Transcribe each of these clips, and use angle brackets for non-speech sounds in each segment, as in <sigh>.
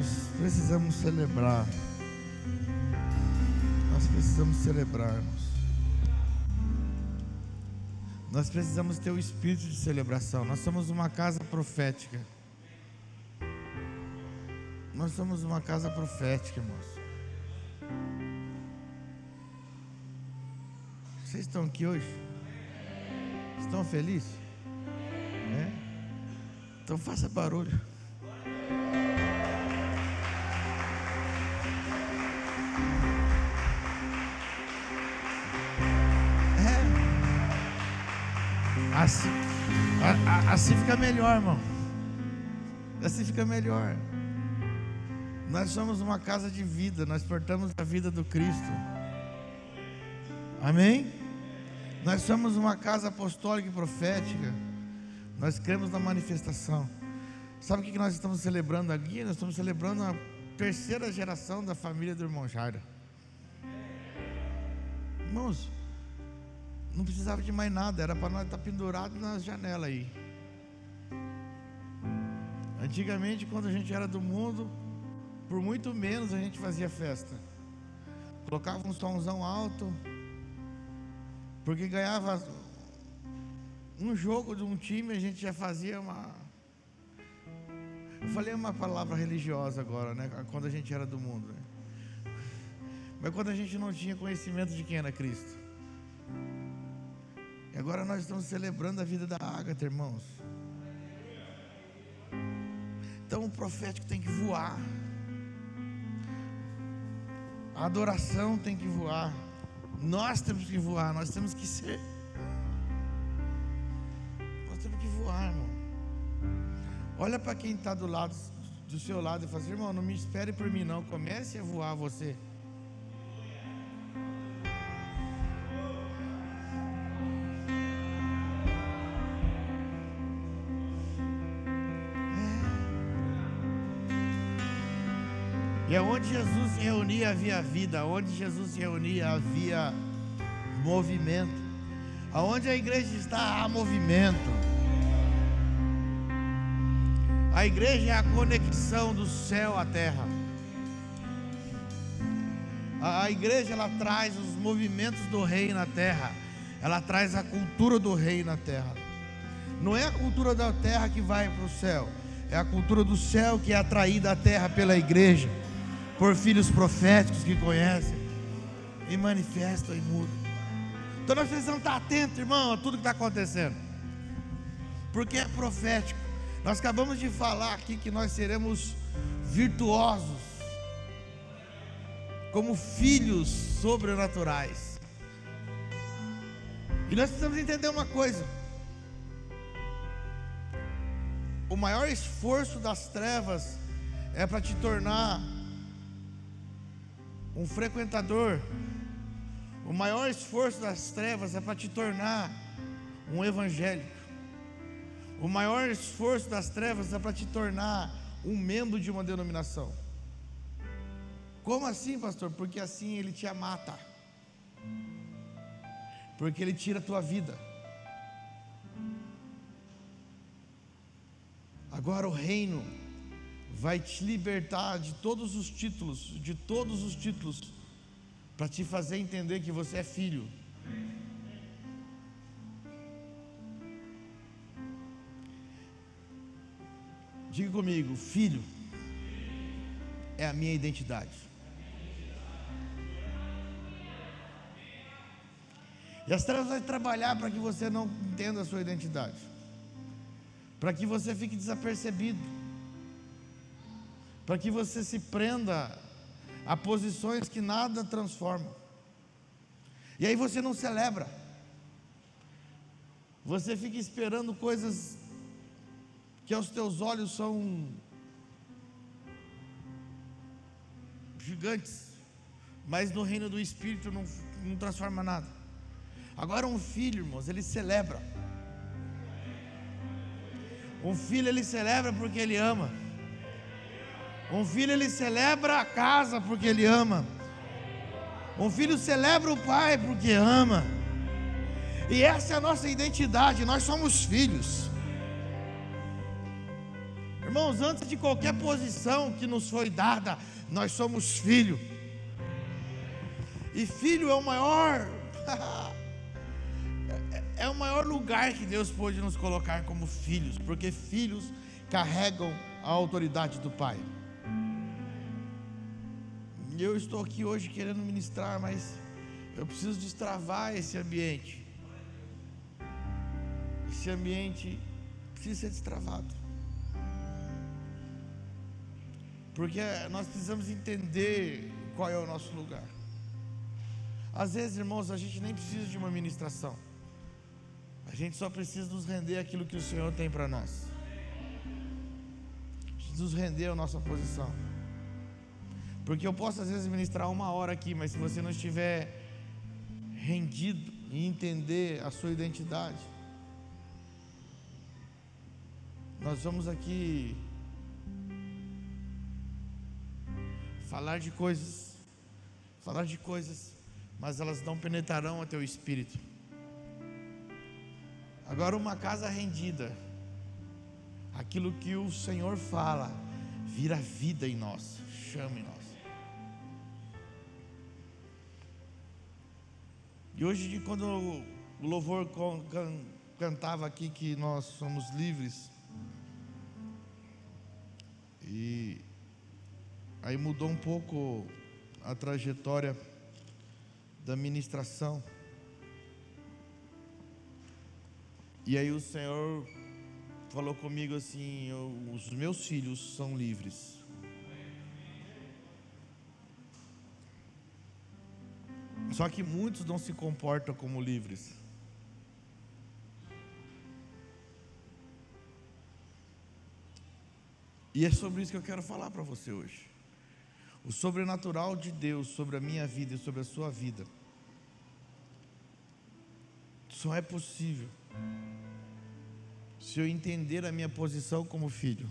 Nós precisamos celebrar. Nós precisamos celebrar, irmãos. Nós precisamos ter o espírito de celebração. Nós somos uma casa profética. Nós somos uma casa profética, irmãos. Vocês estão aqui hoje? Estão felizes? É? Então faça barulho. Assim, assim fica melhor, irmão. Assim fica melhor. Nós somos uma casa de vida, nós portamos a vida do Cristo. Amém? Nós somos uma casa apostólica e profética. Nós cremos na manifestação. Sabe o que nós estamos celebrando aqui? Nós estamos celebrando a terceira geração da família do irmão Jairo. Irmãos, não precisava de mais nada, era para nós estar pendurado na janela aí. Antigamente, quando a gente era do mundo, por muito menos a gente fazia festa. Colocava um somzão alto, porque ganhava um jogo de um time, a gente já fazia uma. Eu falei uma palavra religiosa agora, né? Quando a gente era do mundo. Né? Mas quando a gente não tinha conhecimento de quem era Cristo. E agora nós estamos celebrando a vida da Ágata, irmãos. Então o profético tem que voar. A adoração tem que voar. Nós temos que voar, nós temos que ser. Nós temos que voar, irmão. Olha para quem está do lado do seu lado e fala assim, irmão, não me espere por mim não, comece a voar você. Onde Jesus se reunia havia vida, onde Jesus se reunia havia movimento. Aonde a igreja está há movimento. A igreja é a conexão do céu à terra. A igreja ela traz os movimentos do rei na terra. Ela traz a cultura do rei na terra. Não é a cultura da terra que vai para o céu, é a cultura do céu que é atraída à terra pela igreja por filhos proféticos que conhecem e manifestam e mudam. Então nós precisamos estar atentos, irmão, a tudo que está acontecendo, porque é profético. Nós acabamos de falar aqui que nós seremos virtuosos, como filhos sobrenaturais. E nós precisamos entender uma coisa: o maior esforço das trevas é para te tornar um frequentador, o maior esforço das trevas é para te tornar um evangélico. O maior esforço das trevas é para te tornar um membro de uma denominação. Como assim, pastor? Porque assim ele te mata. Porque ele tira a tua vida. Agora o reino vai te libertar de todos os títulos, de todos os títulos, para te fazer entender que você é filho. Diga comigo, filho é a minha identidade. E as trevas vão trabalhar para que você não entenda a sua identidade, para que você fique desapercebido para que você se prenda a posições que nada transformam. E aí você não celebra. Você fica esperando coisas que aos teus olhos são gigantes, mas no reino do Espírito não, não transforma nada. Agora um filho, irmãos, ele celebra. Um filho ele celebra porque ele ama. Um filho ele celebra a casa porque ele ama. Um filho celebra o pai porque ama. E essa é a nossa identidade, nós somos filhos. Irmãos, antes de qualquer posição que nos foi dada, nós somos filho. E filho é o maior <laughs> é o maior lugar que Deus pôde nos colocar como filhos, porque filhos carregam a autoridade do Pai. E eu estou aqui hoje querendo ministrar, mas eu preciso destravar esse ambiente. Esse ambiente precisa ser destravado. Porque nós precisamos entender qual é o nosso lugar. Às vezes, irmãos, a gente nem precisa de uma ministração. A gente só precisa nos render aquilo que o Senhor tem para nós. Nos render a nossa posição. Porque eu posso às vezes ministrar uma hora aqui, mas se você não estiver rendido e entender a sua identidade, nós vamos aqui falar de coisas, falar de coisas, mas elas não penetrarão a teu espírito. Agora, uma casa rendida, aquilo que o Senhor fala, vira vida em nós, chama em nós. E hoje, quando o louvor cantava aqui que nós somos livres, e aí mudou um pouco a trajetória da ministração. E aí o Senhor falou comigo assim: os meus filhos são livres. Só que muitos não se comportam como livres. E é sobre isso que eu quero falar para você hoje. O sobrenatural de Deus sobre a minha vida e sobre a sua vida só é possível se eu entender a minha posição como filho.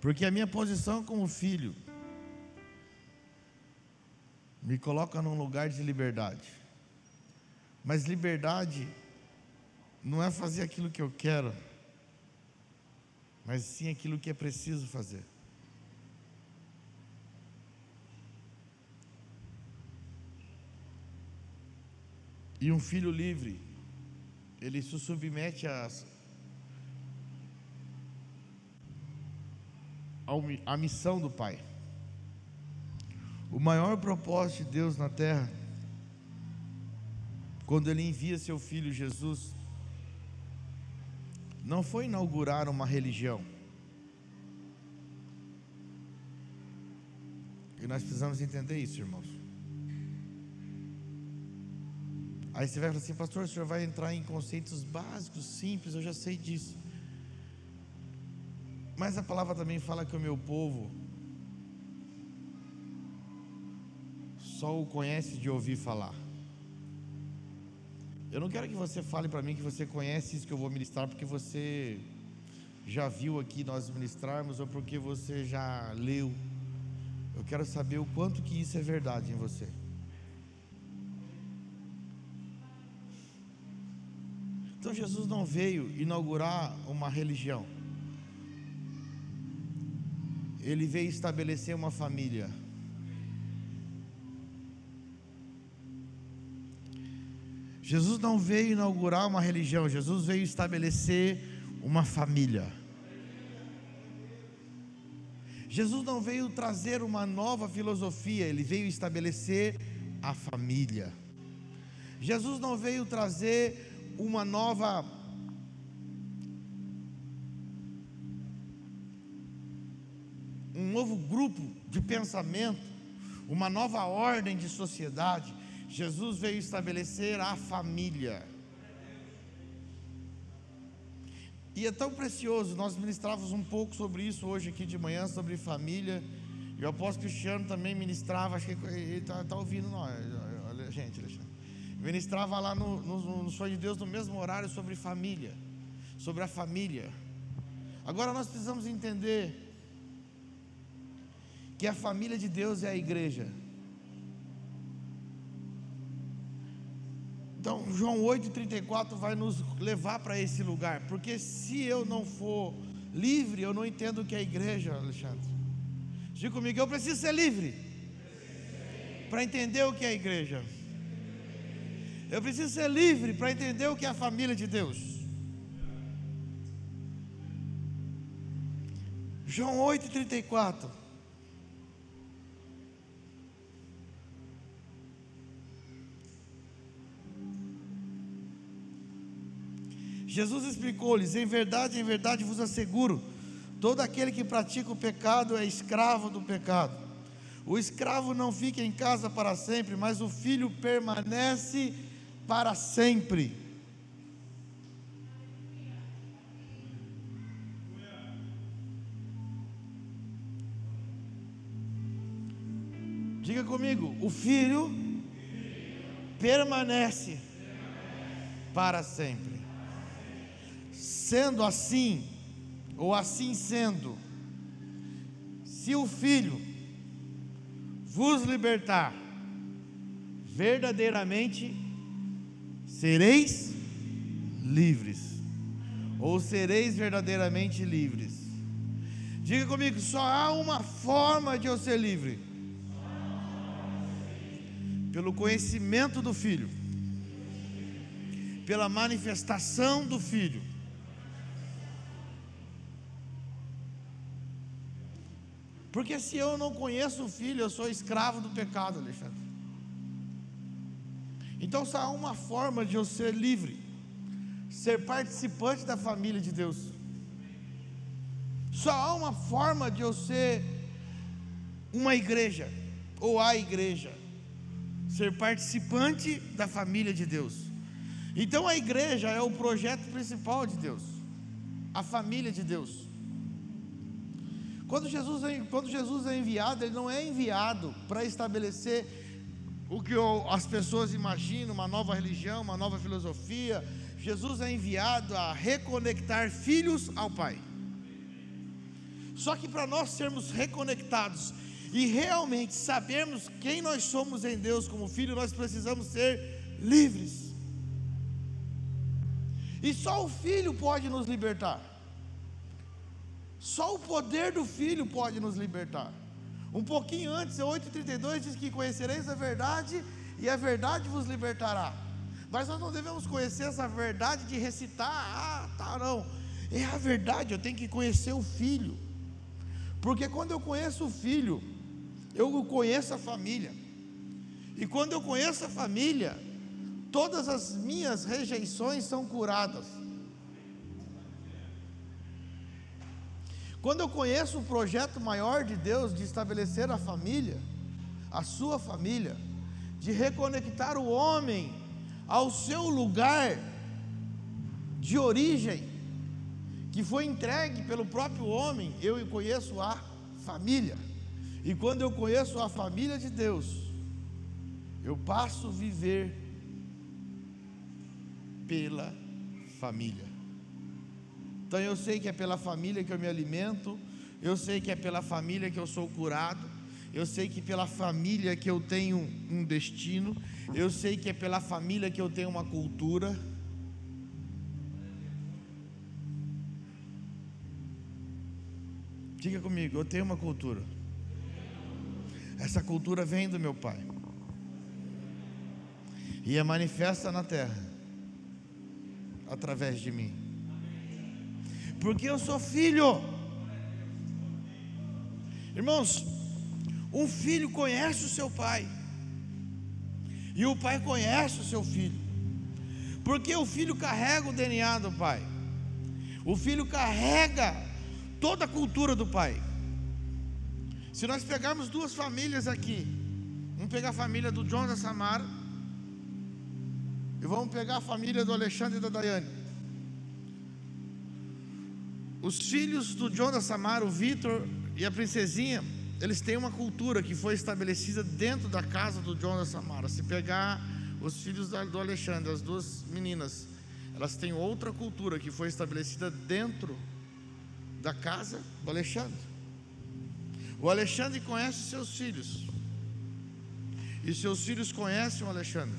Porque a minha posição como filho me coloca num lugar de liberdade. Mas liberdade não é fazer aquilo que eu quero, mas sim aquilo que é preciso fazer. E um filho livre, ele se submete às, à missão do Pai. O maior propósito de Deus na terra, quando Ele envia seu filho Jesus, não foi inaugurar uma religião. E nós precisamos entender isso, irmãos. Aí você vai falar assim, pastor, o senhor vai entrar em conceitos básicos, simples, eu já sei disso. Mas a palavra também fala que o meu povo só o conhece de ouvir falar. Eu não quero que você fale para mim que você conhece isso que eu vou ministrar, porque você já viu aqui nós ministrarmos ou porque você já leu. Eu quero saber o quanto que isso é verdade em você. Então Jesus não veio inaugurar uma religião. Ele veio estabelecer uma família. Jesus não veio inaugurar uma religião, Jesus veio estabelecer uma família. Jesus não veio trazer uma nova filosofia, ele veio estabelecer a família. Jesus não veio trazer uma nova um novo grupo de pensamento, uma nova ordem de sociedade. Jesus veio estabelecer a família. E é tão precioso, nós ministrávamos um pouco sobre isso hoje aqui de manhã, sobre família. E o apóstolo Cristiano também ministrava, acho que ele está tá ouvindo nós, olha, gente, Alexandre ministrava lá no, no, no Sonho de Deus no mesmo horário sobre família, sobre a família. Agora nós precisamos entender que a família de Deus é a igreja. Então, João 8,34 vai nos levar para esse lugar, porque se eu não for livre, eu não entendo o que é a igreja, Alexandre. Diga comigo, eu preciso ser livre para entender o que é igreja. Eu preciso ser livre para entender o que é a família de Deus. João 8,34. Jesus explicou-lhes: Em verdade, em verdade vos asseguro, todo aquele que pratica o pecado é escravo do pecado. O escravo não fica em casa para sempre, mas o filho permanece para sempre. Diga comigo, o filho permanece para sempre. Sendo assim, ou assim sendo, se o filho vos libertar, verdadeiramente sereis livres, ou sereis verdadeiramente livres. Diga comigo, só há uma forma de eu ser livre: pelo conhecimento do Filho, pela manifestação do Filho. Porque se eu não conheço o Filho, eu sou escravo do pecado, Alexandre. Então só há uma forma de eu ser livre, ser participante da família de Deus. Só há uma forma de eu ser uma igreja, ou a igreja, ser participante da família de Deus. Então a igreja é o projeto principal de Deus, a família de Deus. Quando Jesus, é, quando Jesus é enviado, ele não é enviado para estabelecer o que as pessoas imaginam, uma nova religião, uma nova filosofia. Jesus é enviado a reconectar filhos ao Pai. Só que para nós sermos reconectados e realmente sabermos quem nós somos em Deus como filho, nós precisamos ser livres. E só o Filho pode nos libertar. Só o poder do Filho pode nos libertar. Um pouquinho antes, 8,32 diz que conhecereis a verdade e a verdade vos libertará. Mas nós não devemos conhecer essa verdade de recitar, ah, tá, não. É a verdade, eu tenho que conhecer o filho. Porque quando eu conheço o filho, eu conheço a família. E quando eu conheço a família, todas as minhas rejeições são curadas. Quando eu conheço o projeto maior de Deus de estabelecer a família, a sua família, de reconectar o homem ao seu lugar de origem, que foi entregue pelo próprio homem, eu conheço a família. E quando eu conheço a família de Deus, eu passo a viver pela família. Então eu sei que é pela família que eu me alimento, eu sei que é pela família que eu sou curado, eu sei que pela família que eu tenho um destino, eu sei que é pela família que eu tenho uma cultura. Diga comigo, eu tenho uma cultura. Essa cultura vem do meu pai. E é manifesta na terra através de mim porque eu sou filho. Irmãos, um filho conhece o seu pai, e o pai conhece o seu filho, porque o filho carrega o DNA do pai, o filho carrega toda a cultura do pai. Se nós pegarmos duas famílias aqui, vamos pegar a família do John da Samara, e vamos pegar a família do Alexandre e da Daiane. Os filhos do John da Samara, o Vitor e a princesinha, eles têm uma cultura que foi estabelecida dentro da casa do John da Samara. Se pegar os filhos do Alexandre, as duas meninas, elas têm outra cultura que foi estabelecida dentro da casa do Alexandre. O Alexandre conhece seus filhos, e seus filhos conhecem o Alexandre.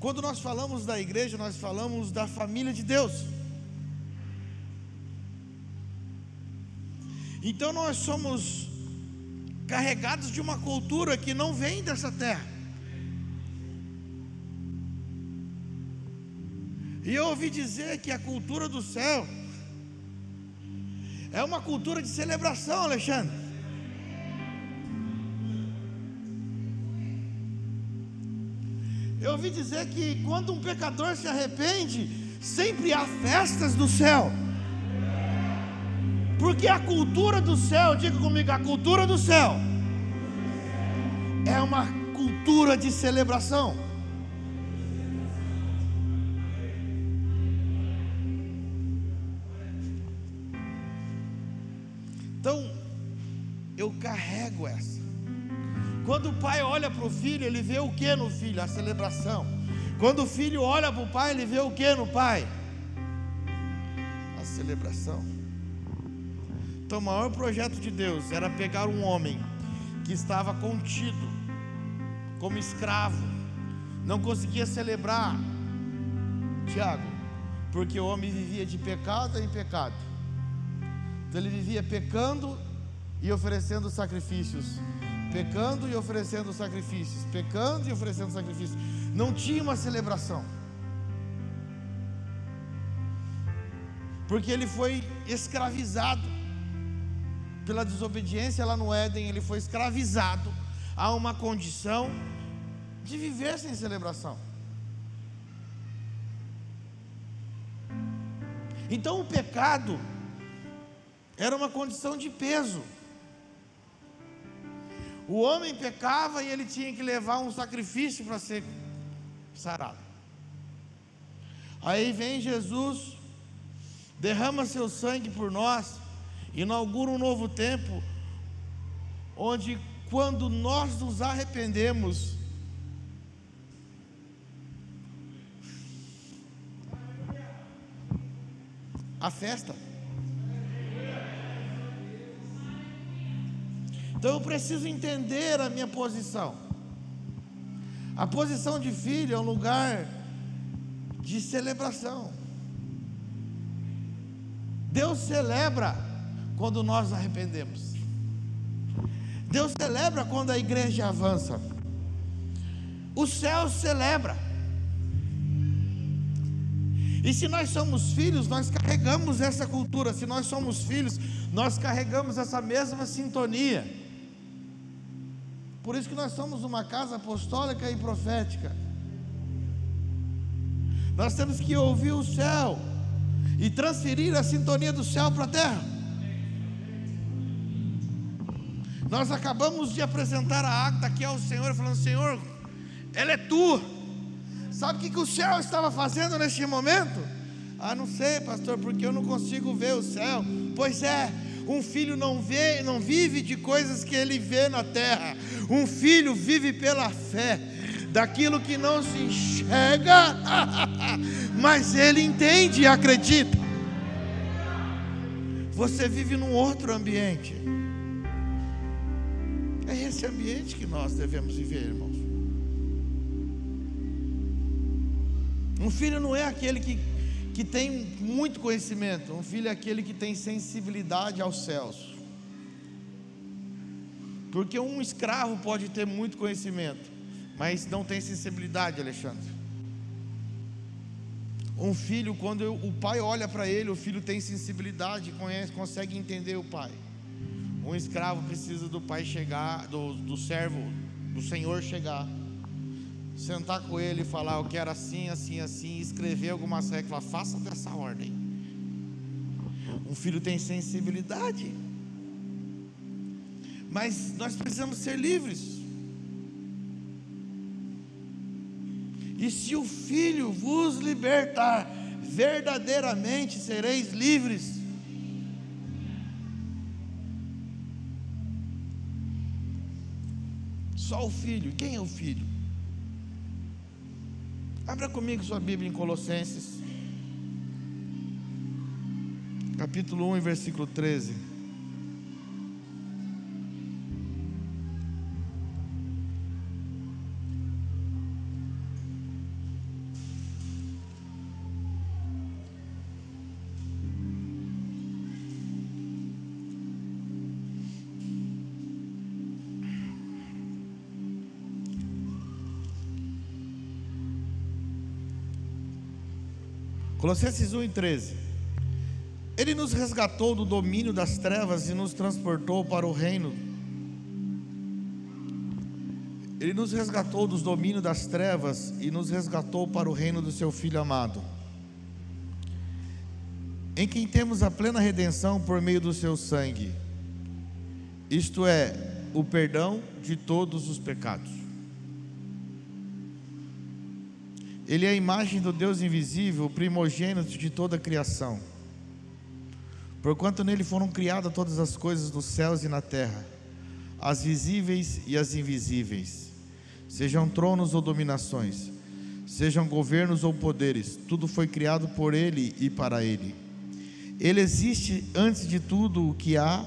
Quando nós falamos da igreja, nós falamos da família de Deus. Então nós somos carregados de uma cultura que não vem dessa terra. E eu ouvi dizer que a cultura do céu é uma cultura de celebração, Alexandre. Eu ouvi dizer que quando um pecador se arrepende, sempre há festas do céu. Porque a cultura do céu, diga comigo, a cultura do céu é uma cultura de celebração. Então, eu carrego essa. Quando o pai olha para o filho, ele vê o que no filho? A celebração. Quando o filho olha para o pai, ele vê o que no pai? A celebração. Então, o maior projeto de Deus era pegar um homem que estava contido, como escravo, não conseguia celebrar, Tiago, porque o homem vivia de pecado em pecado. Então, ele vivia pecando e oferecendo sacrifícios, pecando e oferecendo sacrifícios, pecando e oferecendo sacrifícios. Não tinha uma celebração. Porque ele foi escravizado pela desobediência lá no Éden, ele foi escravizado a uma condição de viver sem celebração. Então o pecado era uma condição de peso. O homem pecava e ele tinha que levar um sacrifício para ser sarado. Aí vem Jesus, derrama seu sangue por nós, inaugura um novo tempo, onde quando nós nos arrependemos, a festa. Então eu preciso entender a minha posição. A posição de filho é um lugar de celebração. Deus celebra quando nós arrependemos. Deus celebra quando a igreja avança. O céu celebra. E se nós somos filhos, nós carregamos essa cultura. Se nós somos filhos, nós carregamos essa mesma sintonia. Por isso que nós somos uma casa apostólica e profética. Nós temos que ouvir o céu e transferir a sintonia do céu para a terra. Nós acabamos de apresentar a acta aqui ao Senhor, falando: Senhor, ela é tua. Sabe o que, que o céu estava fazendo neste momento? Ah, não sei, pastor, porque eu não consigo ver o céu. Pois é, um filho não vê, não vive de coisas que ele vê na terra. Um filho vive pela fé daquilo que não se enxerga, <laughs> mas ele entende e acredita. Você vive num outro ambiente. Esse ambiente que nós devemos viver, irmãos. Um filho não é aquele que, que tem muito conhecimento, um filho é aquele que tem sensibilidade aos céus. Porque um escravo pode ter muito conhecimento, mas não tem sensibilidade, Alexandre. Um filho, quando o pai olha para ele, o filho tem sensibilidade, conhece, consegue entender o pai. Um escravo precisa do pai chegar, do, do servo, do senhor chegar, sentar com ele e falar: Eu quero assim, assim, assim, escrever algumas regras, faça dessa ordem. Um filho tem sensibilidade, mas nós precisamos ser livres. E se o filho vos libertar, verdadeiramente sereis livres. Só o filho. Quem é o filho? Abra comigo sua Bíblia em Colossenses, capítulo 1, versículo 13. Colossenses 1 e 13. Ele nos resgatou do domínio das trevas e nos transportou para o reino. Ele nos resgatou dos domínios das trevas e nos resgatou para o reino do seu Filho amado, em quem temos a plena redenção por meio do seu sangue, isto é, o perdão de todos os pecados. Ele é a imagem do Deus invisível, primogênito de toda a criação. Porquanto nele foram criadas todas as coisas nos céus e na terra, as visíveis e as invisíveis, sejam tronos ou dominações, sejam governos ou poderes, tudo foi criado por ele e para ele. Ele existe antes de tudo o que há,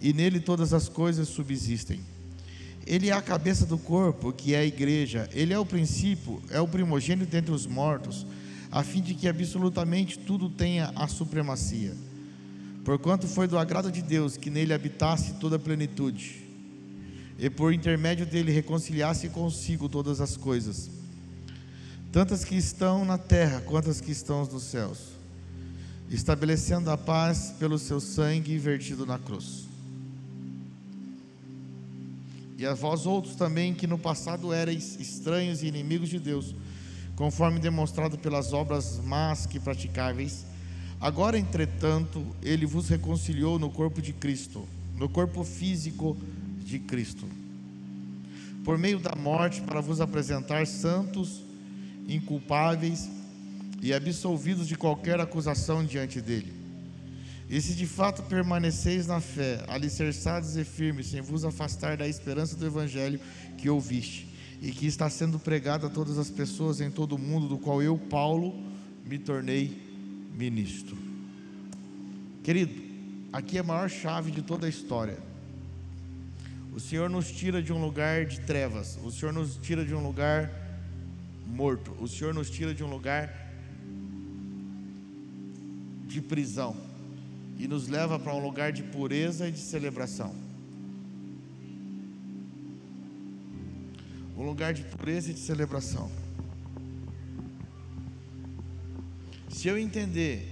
e nele todas as coisas subsistem. Ele é a cabeça do corpo, que é a igreja. Ele é o princípio, é o primogênito entre os mortos, a fim de que absolutamente tudo tenha a supremacia. Porquanto foi do agrado de Deus que nele habitasse toda a plenitude, e por intermédio dele reconciliasse consigo todas as coisas, tantas que estão na terra quanto as que estão nos céus, estabelecendo a paz pelo seu sangue vertido na cruz. E a vós outros também, que no passado erais estranhos e inimigos de Deus, conforme demonstrado pelas obras más que praticáveis, agora, entretanto, Ele vos reconciliou no corpo de Cristo, no corpo físico de Cristo, por meio da morte, para vos apresentar santos, inculpáveis e absolvidos de qualquer acusação diante dele e se de fato permaneceis na fé, alicerçados e firmes, sem vos afastar da esperança do Evangelho que ouviste, e que está sendo pregado a todas as pessoas em todo o mundo, do qual eu, Paulo, me tornei ministro. Querido, aqui é a maior chave de toda a história. O Senhor nos tira de um lugar de trevas, o Senhor nos tira de um lugar morto, o Senhor nos tira de um lugar de prisão e nos leva para um lugar de pureza e de celebração. Um lugar de pureza e de celebração. Se eu entender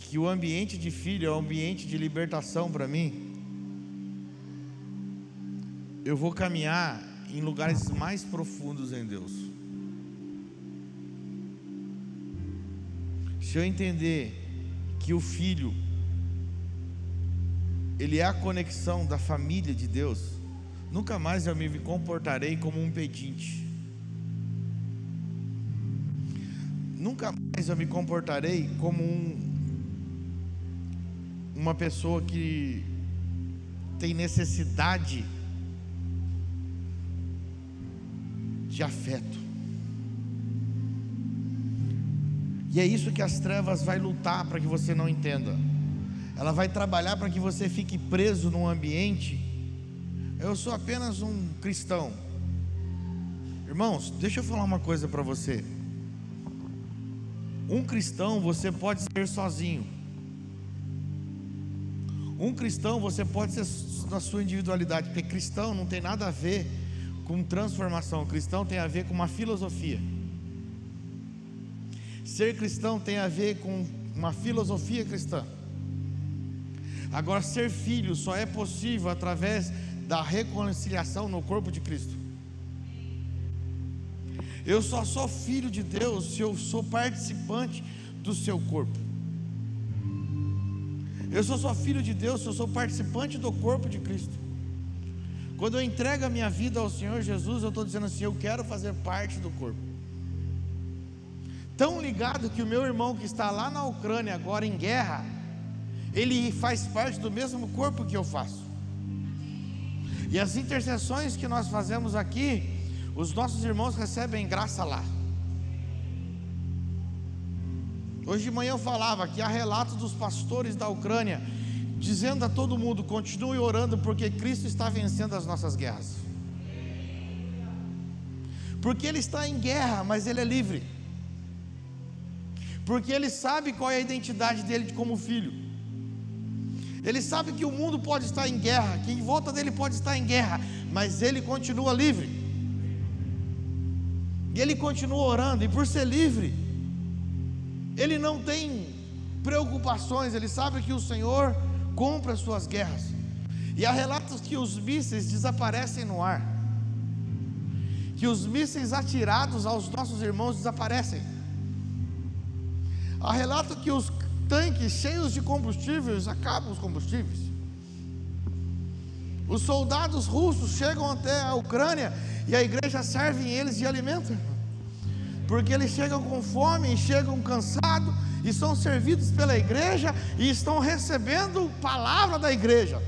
que o ambiente de filho é um ambiente de libertação para mim, eu vou caminhar em lugares mais profundos em Deus. Se eu entender que o filho ele é a conexão da família de Deus, nunca mais eu me comportarei como um pedinte. Nunca mais eu me comportarei como um, uma pessoa que tem necessidade de afeto. E é isso que as trevas vai lutar para que você não entenda ela vai trabalhar para que você fique preso num ambiente. Eu sou apenas um cristão. Irmãos, deixa eu falar uma coisa para você. Um cristão você pode ser sozinho. Um cristão você pode ser na sua individualidade, porque cristão não tem nada a ver com transformação. Cristão tem a ver com uma filosofia. Ser cristão tem a ver com uma filosofia cristã. Agora, ser filho só é possível através da reconciliação no corpo de Cristo. Eu só sou filho de Deus se eu sou participante do seu corpo. Eu só sou filho de Deus se eu sou participante do corpo de Cristo. Quando eu entrego a minha vida ao Senhor Jesus, eu estou dizendo assim: eu quero fazer parte do corpo. Tão ligado que o meu irmão que está lá na Ucrânia agora em guerra, ele faz parte do mesmo corpo que eu faço. E as intercessões que nós fazemos aqui, os nossos irmãos recebem graça lá. Hoje de manhã eu falava que há relatos dos pastores da Ucrânia dizendo a todo mundo: continue orando, porque Cristo está vencendo as nossas guerras. Porque Ele está em guerra, mas Ele é livre. Porque Ele sabe qual é a identidade dele como filho. Ele sabe que o mundo pode estar em guerra, que em volta dele pode estar em guerra, mas ele continua livre. E ele continua orando, e por ser livre, ele não tem preocupações, ele sabe que o Senhor compra as suas guerras. E há relatos que os mísseis desaparecem no ar, que os mísseis atirados aos nossos irmãos desaparecem. Há relato que os tanques cheios de combustíveis acabam os combustíveis. Os soldados russos chegam até a Ucrânia e a igreja serve eles de alimento, porque eles chegam com fome, chegam cansados e são servidos pela igreja e estão recebendo palavra da igreja,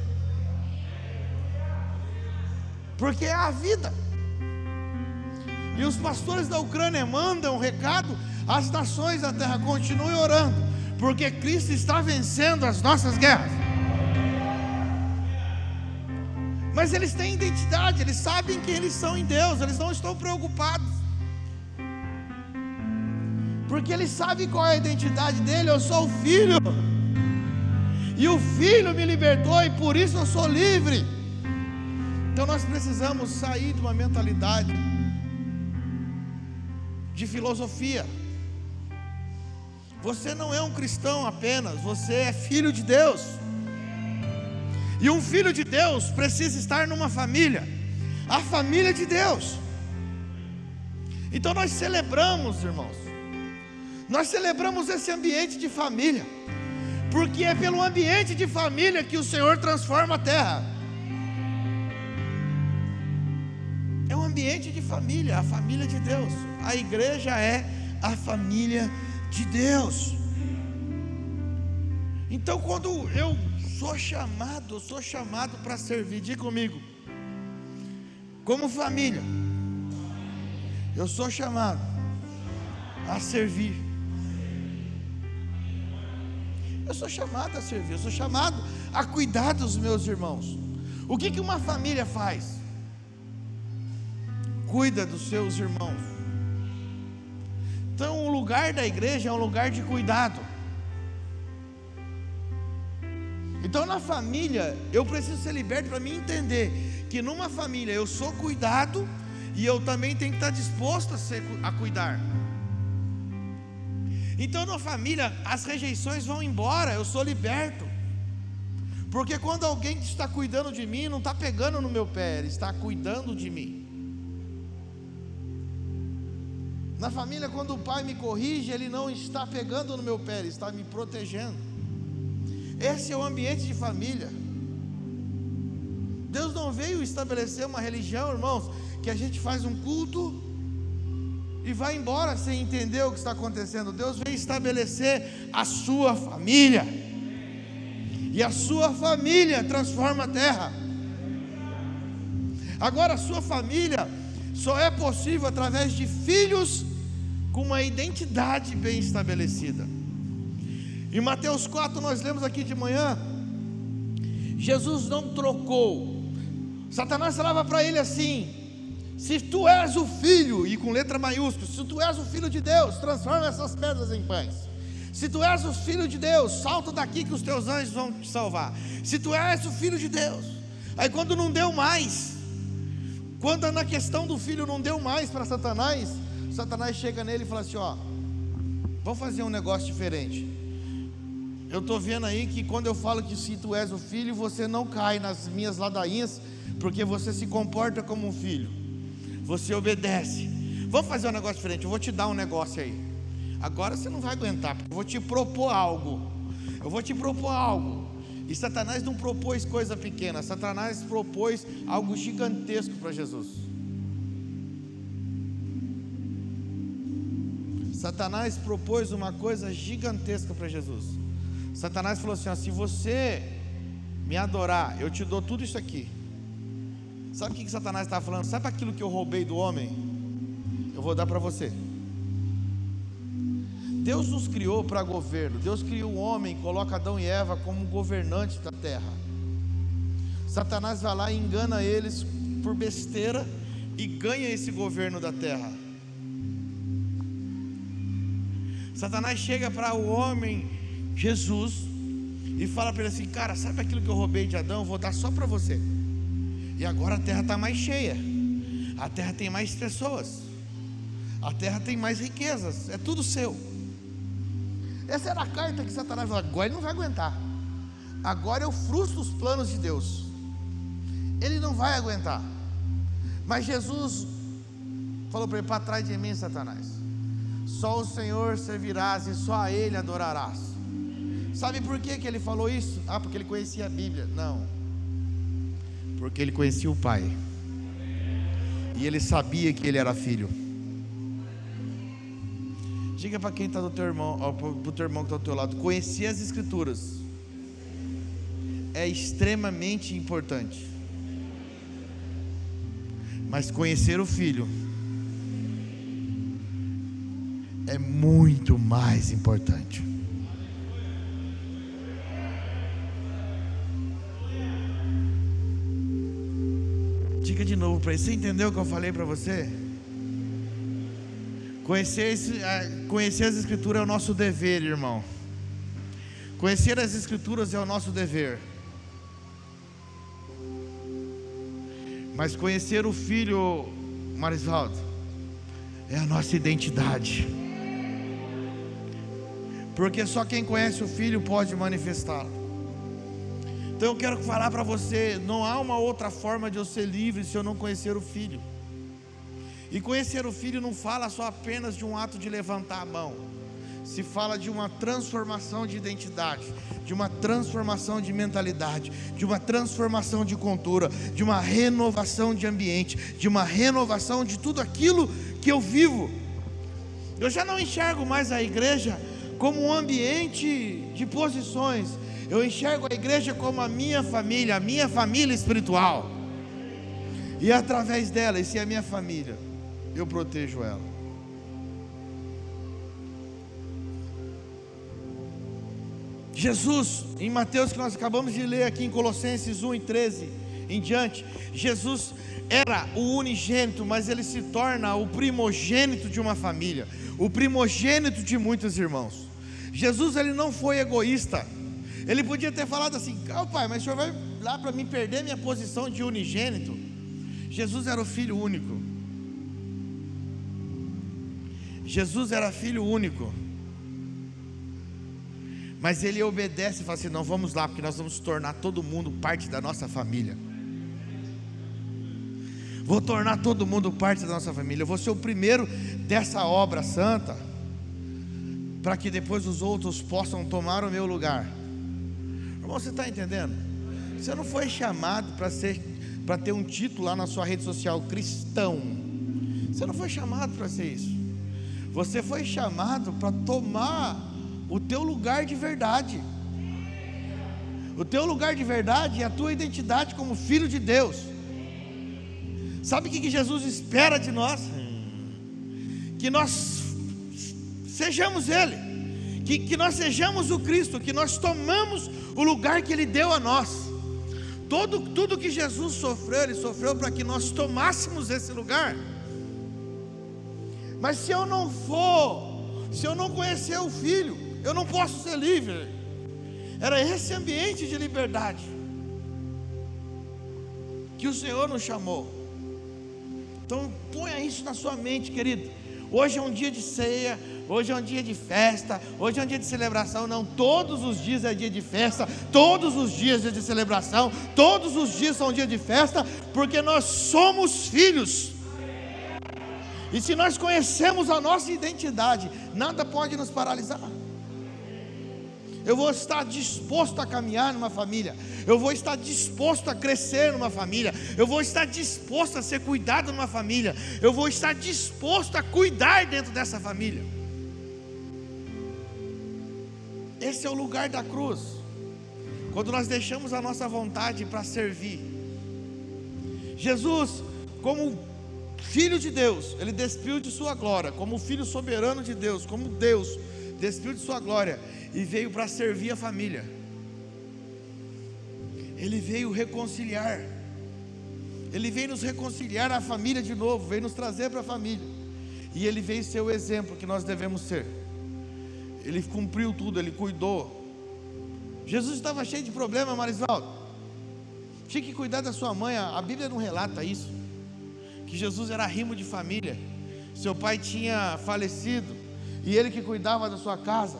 porque é a vida. E os pastores da Ucrânia mandam um recado às nações da terra: continue orando, porque Cristo está vencendo as nossas guerras. Mas eles têm identidade, eles sabem que eles são em Deus, eles não estão preocupados. Porque eles sabem qual é a identidade dele, eu sou o filho. E o filho me libertou e por isso eu sou livre. Então nós precisamos sair de uma mentalidade de filosofia. Você não é um cristão apenas, você é filho de Deus. E um filho de Deus precisa estar numa família, a família de Deus. Então nós celebramos, irmãos, nós celebramos esse ambiente de família, porque é pelo ambiente de família que o Senhor transforma a terra. É um ambiente de família, a família de Deus. A igreja é a família de Deus. Então, quando eu sou chamado, eu sou chamado para servir, diga comigo, como família, eu sou chamado a servir. Eu sou chamado a servir, eu sou chamado a cuidar dos meus irmãos. O que, que uma família faz? Cuida dos seus irmãos. Então, o lugar da igreja é um lugar de cuidado. Então, na família, eu preciso ser liberto para me entender que numa família eu sou cuidado e eu também tenho que estar disposto a, ser, a cuidar. Então, na família, as rejeições vão embora, eu sou liberto. Porque quando alguém está cuidando de mim, não está pegando no meu pé, ele está cuidando de mim. Na família, quando o pai me corrige, ele não está pegando no meu pé, ele está me protegendo. Esse é o ambiente de família. Deus não veio estabelecer uma religião, irmãos, que a gente faz um culto e vai embora sem entender o que está acontecendo. Deus veio estabelecer a sua família. E a sua família transforma a terra. Agora, a sua família só é possível através de filhos com uma identidade bem estabelecida. Em Mateus 4, nós lemos aqui de manhã: Jesus não trocou. Satanás falava para ele assim: Se tu és o filho, e com letra maiúscula, se tu és o filho de Deus, transforma essas pedras em pães. Se tu és o filho de Deus, salta daqui que os teus anjos vão te salvar. Se tu és o filho de Deus, aí quando não deu mais, quando na questão do filho não deu mais para Satanás, Satanás chega nele e fala assim: Ó, vamos fazer um negócio diferente. Eu estou vendo aí que quando eu falo que se tu és o filho, você não cai nas minhas ladainhas, porque você se comporta como um filho. Você obedece. Vamos fazer um negócio diferente. Eu vou te dar um negócio aí. Agora você não vai aguentar, porque eu vou te propor algo. Eu vou te propor algo. E Satanás não propôs coisa pequena, Satanás propôs algo gigantesco para Jesus. Satanás propôs uma coisa gigantesca para Jesus. Satanás falou assim: ó, se você me adorar, eu te dou tudo isso aqui. Sabe o que, que Satanás estava falando? Sabe aquilo que eu roubei do homem? Eu vou dar para você. Deus nos criou para governo. Deus criou o homem, coloca Adão e Eva como governantes da terra. Satanás vai lá e engana eles por besteira e ganha esse governo da terra. Satanás chega para o homem Jesus e fala para ele assim: Cara, sabe aquilo que eu roubei de Adão? vou dar só para você. E agora a terra está mais cheia, a terra tem mais pessoas, a terra tem mais riquezas, é tudo seu. Essa era a carta que Satanás falou: agora ele não vai aguentar. Agora eu frustro os planos de Deus. Ele não vai aguentar. Mas Jesus falou para ele: para trás de mim, Satanás. Só o Senhor servirás e só a Ele adorarás. Sabe por que, que ele falou isso? Ah, porque ele conhecia a Bíblia. Não. Porque ele conhecia o Pai. E ele sabia que ele era filho. Diga para quem está do teu irmão, para o teu irmão que está do teu lado, conhecer as escrituras é extremamente importante. Mas conhecer o filho é muito mais importante. Diga de novo para ele. Você entendeu o que eu falei para você? Conhecer, conhecer as Escrituras é o nosso dever, irmão. Conhecer as Escrituras é o nosso dever. Mas conhecer o Filho, Marisvaldo, é a nossa identidade. Porque só quem conhece o Filho pode manifestá-lo. Então eu quero falar para você: não há uma outra forma de eu ser livre se eu não conhecer o Filho. E conhecer o Filho não fala só apenas de um ato de levantar a mão, se fala de uma transformação de identidade, de uma transformação de mentalidade, de uma transformação de cultura, de uma renovação de ambiente, de uma renovação de tudo aquilo que eu vivo. Eu já não enxergo mais a igreja como um ambiente de posições, eu enxergo a igreja como a minha família, a minha família espiritual. E através dela, e se é a minha família, eu protejo ela. Jesus, em Mateus que nós acabamos de ler aqui em Colossenses 1 e 13 em diante, Jesus era o unigênito, mas ele se torna o primogênito de uma família, o primogênito de muitos irmãos. Jesus ele não foi egoísta. Ele podia ter falado assim: oh, pai, mas o senhor vai lá para me perder minha posição de unigênito?" Jesus era o filho único. Jesus era filho único. Mas ele obedece e fala assim: não, vamos lá, porque nós vamos tornar todo mundo parte da nossa família. Vou tornar todo mundo parte da nossa família. Eu vou ser o primeiro dessa obra santa, para que depois os outros possam tomar o meu lugar. Irmão, você está entendendo? Você não foi chamado para ser, para ter um título lá na sua rede social cristão. Você não foi chamado para ser isso. Você foi chamado para tomar o teu lugar de verdade. O teu lugar de verdade é a tua identidade como filho de Deus. Sabe o que Jesus espera de nós? Que nós sejamos Ele, que, que nós sejamos o Cristo, que nós tomamos o lugar que Ele deu a nós. Todo, tudo que Jesus sofreu, Ele sofreu para que nós tomássemos esse lugar. Mas se eu não for, se eu não conhecer o Filho, eu não posso ser livre. Era esse ambiente de liberdade que o Senhor nos chamou. Então ponha isso na sua mente, querido. Hoje é um dia de ceia, hoje é um dia de festa, hoje é um dia de celebração. Não, todos os dias é dia de festa, todos os dias é de celebração, todos os dias são dia de festa, porque nós somos filhos. E se nós conhecemos a nossa identidade, nada pode nos paralisar. Eu vou estar disposto a caminhar numa família. Eu vou estar disposto a crescer numa família. Eu vou estar disposto a ser cuidado numa família. Eu vou estar disposto a cuidar dentro dessa família. Esse é o lugar da cruz. Quando nós deixamos a nossa vontade para servir. Jesus, como filho de Deus, ele despiu de sua glória, como filho soberano de Deus, como Deus, despiu de sua glória e veio para servir a família. Ele veio reconciliar. Ele veio nos reconciliar a família de novo, veio nos trazer para a família. E ele veio ser o exemplo que nós devemos ser. Ele cumpriu tudo, ele cuidou. Jesus estava cheio de problema, Marisvaldo. Tinha que cuidar da sua mãe, a Bíblia não relata isso que Jesus era rimo de família. Seu pai tinha falecido e ele que cuidava da sua casa.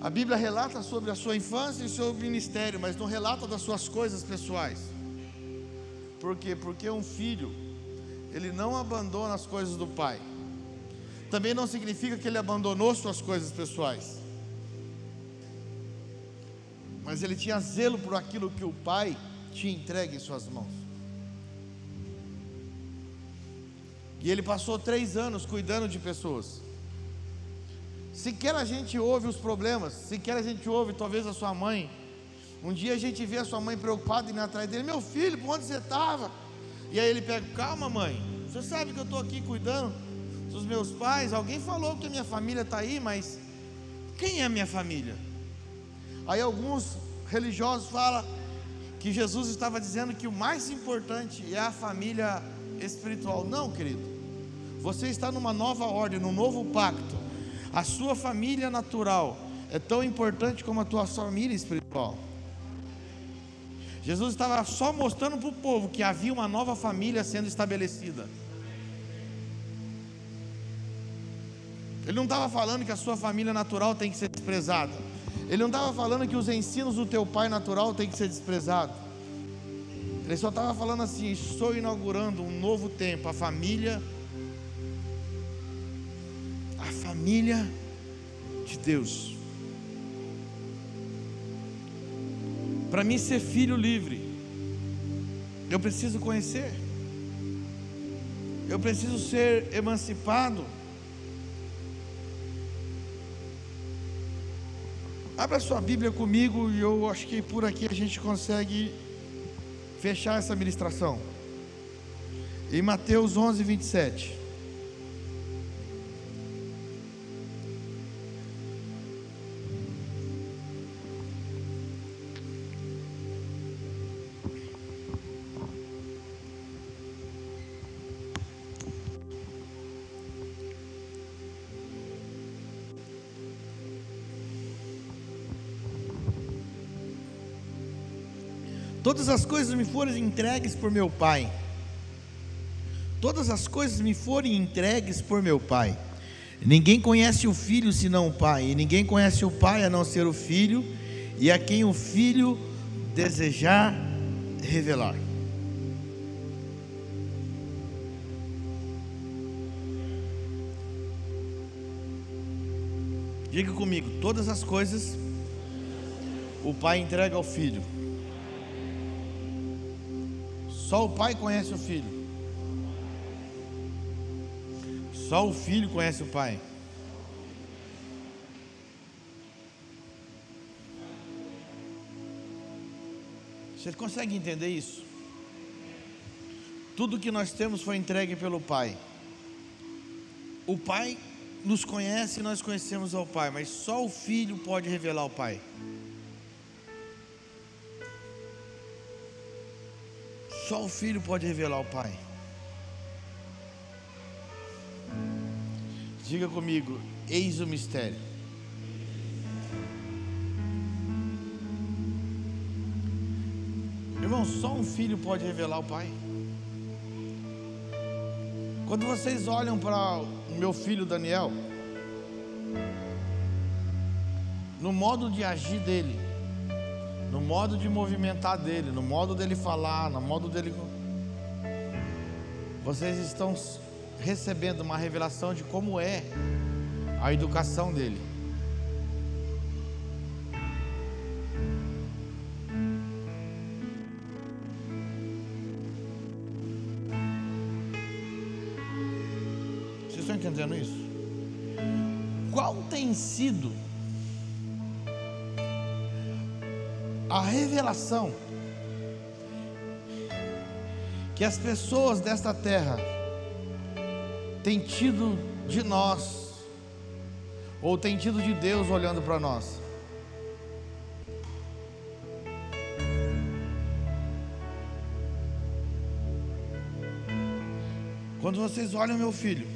A Bíblia relata sobre a sua infância e seu ministério, mas não relata das suas coisas pessoais. Por quê? Porque um filho, ele não abandona as coisas do pai. Também não significa que ele abandonou suas coisas pessoais. Mas ele tinha zelo por aquilo que o pai tinha entregue em suas mãos. E ele passou três anos cuidando de pessoas. Sequer a gente ouve os problemas, sequer a gente ouve talvez a sua mãe. Um dia a gente vê a sua mãe preocupada ir atrás dele, meu filho, por onde você estava? E aí ele pega, calma mãe, você sabe que eu estou aqui cuidando dos meus pais, alguém falou que a minha família está aí, mas quem é a minha família? Aí alguns religiosos falam que Jesus estava dizendo que o mais importante é a família espiritual. Não, querido. Você está numa nova ordem, num novo pacto. A sua família natural é tão importante como a tua família espiritual. Jesus estava só mostrando para o povo que havia uma nova família sendo estabelecida. Ele não estava falando que a sua família natural tem que ser desprezada. Ele não estava falando que os ensinos do teu pai natural tem que ser desprezado. Ele só estava falando assim: estou inaugurando um novo tempo, a família família de Deus. Para mim ser filho livre, eu preciso conhecer, eu preciso ser emancipado. Abra sua Bíblia comigo e eu acho que por aqui a gente consegue fechar essa ministração. Em Mateus 11, 27. Todas as coisas me foram entregues por meu Pai. Todas as coisas me foram entregues por meu Pai. Ninguém conhece o Filho senão o Pai, e ninguém conhece o Pai a não ser o Filho, e a quem o Filho desejar revelar. Diga comigo, todas as coisas o Pai entrega ao Filho. Só o pai conhece o filho. Só o filho conhece o pai. Você consegue entender isso? Tudo que nós temos foi entregue pelo Pai. O Pai nos conhece e nós conhecemos ao Pai, mas só o Filho pode revelar o Pai. Só o filho pode revelar o pai. Diga comigo, eis o mistério. Irmão, só um filho pode revelar o pai. Quando vocês olham para o meu filho Daniel, no modo de agir dele, no modo de movimentar dele, no modo dele falar, no modo dele. Vocês estão recebendo uma revelação de como é a educação dele. Vocês estão entendendo isso? Qual tem sido a revelação que as pessoas desta terra têm tido de nós, ou têm tido de Deus olhando para nós. Quando vocês olham meu filho,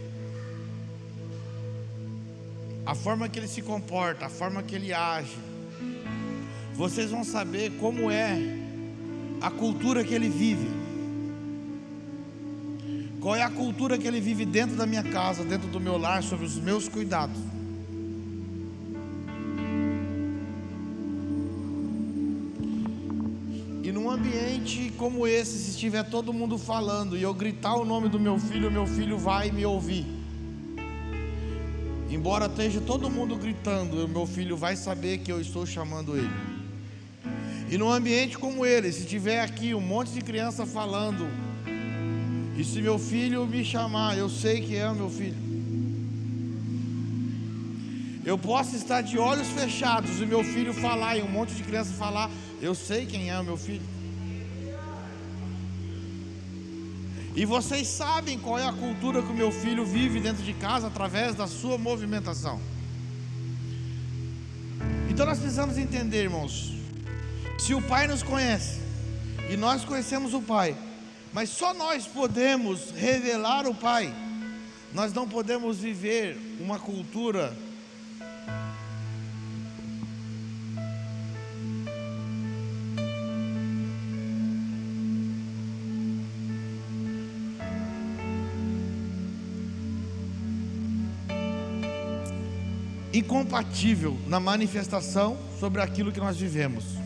a forma que ele se comporta, a forma que ele age, vocês vão saber como é a cultura que ele vive. Qual é a cultura que ele vive dentro da minha casa, dentro do meu lar, sobre os meus cuidados. E num ambiente como esse, se estiver todo mundo falando e eu gritar o nome do meu filho, meu filho vai me ouvir. Embora esteja todo mundo gritando, meu filho vai saber que eu estou chamando ele. E num ambiente como ele, se tiver aqui um monte de criança falando, e se meu filho me chamar, eu sei que é o meu filho. Eu posso estar de olhos fechados e meu filho falar e um monte de criança falar, eu sei quem é o meu filho. E vocês sabem qual é a cultura que o meu filho vive dentro de casa através da sua movimentação. Então nós precisamos entender, irmãos. Se o Pai nos conhece e nós conhecemos o Pai, mas só nós podemos revelar o Pai, nós não podemos viver uma cultura incompatível na manifestação sobre aquilo que nós vivemos.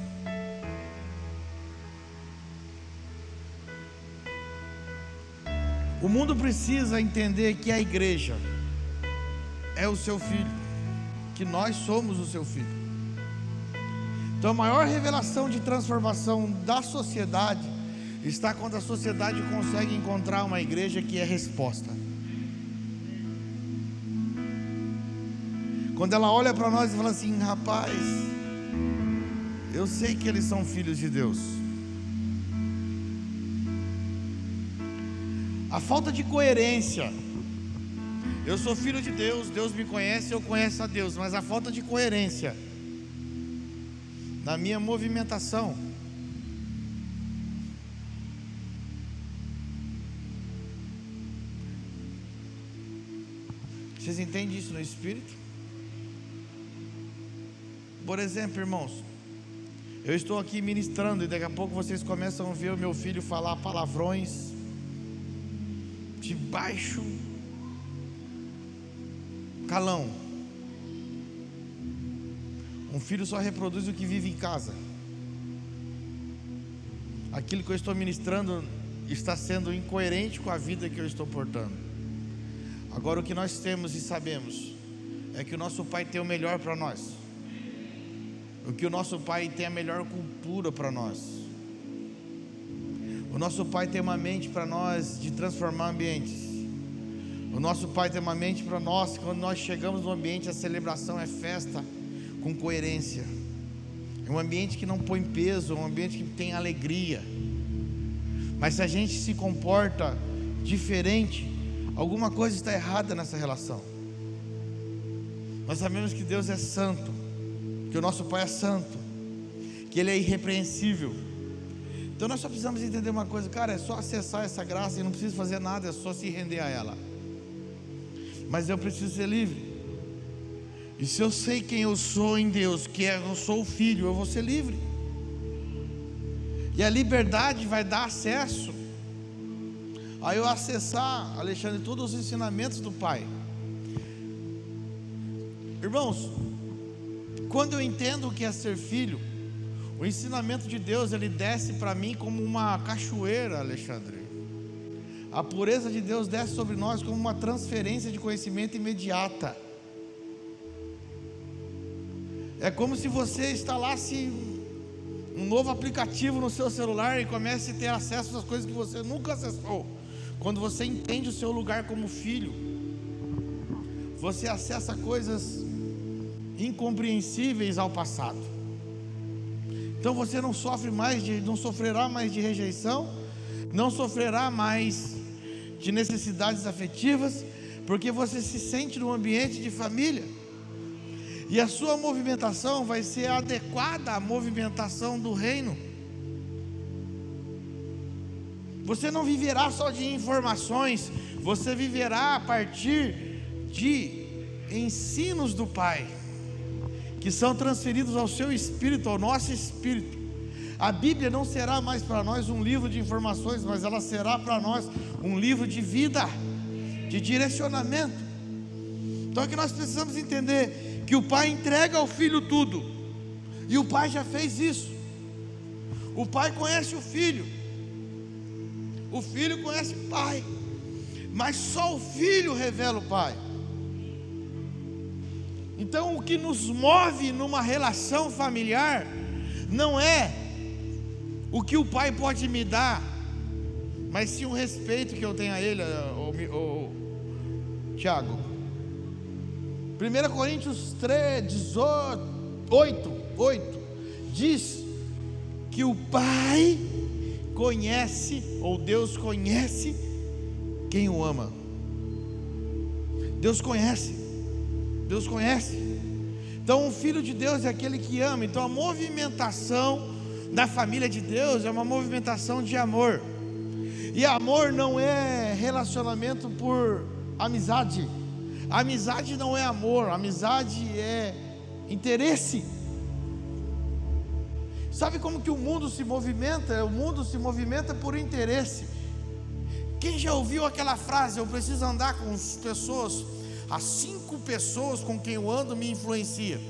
O mundo precisa entender que a igreja é o seu filho, que nós somos o seu filho. Então, a maior revelação de transformação da sociedade está quando a sociedade consegue encontrar uma igreja que é resposta. Quando ela olha para nós e fala assim: rapaz, eu sei que eles são filhos de Deus. A falta de coerência. Eu sou filho de Deus, Deus me conhece, eu conheço a Deus, mas a falta de coerência na minha movimentação. Vocês entendem isso no espírito? Por exemplo, irmãos, eu estou aqui ministrando e daqui a pouco vocês começam a ver o meu filho falar palavrões de baixo calão. Um filho só reproduz o que vive em casa. Aquilo que eu estou ministrando está sendo incoerente com a vida que eu estou portando. Agora, o que nós temos e sabemos é que o nosso Pai tem o melhor para nós. O que o nosso Pai tem a melhor cultura para nós. Nosso Pai tem uma mente para nós de transformar ambientes. O nosso Pai tem uma mente para nós, quando nós chegamos no ambiente, a celebração é festa com coerência. É um ambiente que não põe peso, é um ambiente que tem alegria. Mas se a gente se comporta diferente, alguma coisa está errada nessa relação. Nós sabemos que Deus é santo que o nosso Pai é santo, que Ele é irrepreensível. Então nós só precisamos entender uma coisa, cara, é só acessar essa graça e não preciso fazer nada, é só se render a ela. Mas eu preciso ser livre. E se eu sei quem eu sou em Deus, que é, eu sou o filho, eu vou ser livre. E a liberdade vai dar acesso a eu acessar, Alexandre, todos os ensinamentos do Pai. Irmãos, quando eu entendo o que é ser filho, o ensinamento de Deus ele desce para mim como uma cachoeira, Alexandre. A pureza de Deus desce sobre nós como uma transferência de conhecimento imediata. É como se você instalasse um novo aplicativo no seu celular e comece a ter acesso às coisas que você nunca acessou. Quando você entende o seu lugar como filho, você acessa coisas incompreensíveis ao passado. Então você não sofre mais de, não sofrerá mais de rejeição, não sofrerá mais de necessidades afetivas, porque você se sente num ambiente de família. E a sua movimentação vai ser adequada à movimentação do reino. Você não viverá só de informações, você viverá a partir de ensinos do Pai que são transferidos ao seu espírito, ao nosso espírito. A Bíblia não será mais para nós um livro de informações, mas ela será para nós um livro de vida, de direcionamento. Então é que nós precisamos entender que o Pai entrega ao Filho tudo, e o Pai já fez isso. O pai conhece o filho, o filho conhece o pai, mas só o filho revela o pai. Então, o que nos move numa relação familiar não é o que o pai pode me dar, mas sim o respeito que eu tenho a ele, o, Tiago. 1 Coríntios 3, 18, 8, 8 diz que o pai conhece, ou Deus conhece, quem o ama. Deus conhece. Deus conhece. Então, o filho de Deus é aquele que ama. Então, a movimentação da família de Deus é uma movimentação de amor. E amor não é relacionamento por amizade. Amizade não é amor, amizade é interesse. Sabe como que o mundo se movimenta? O mundo se movimenta por interesse. Quem já ouviu aquela frase? Eu preciso andar com pessoas as cinco pessoas com quem eu ando me influencia.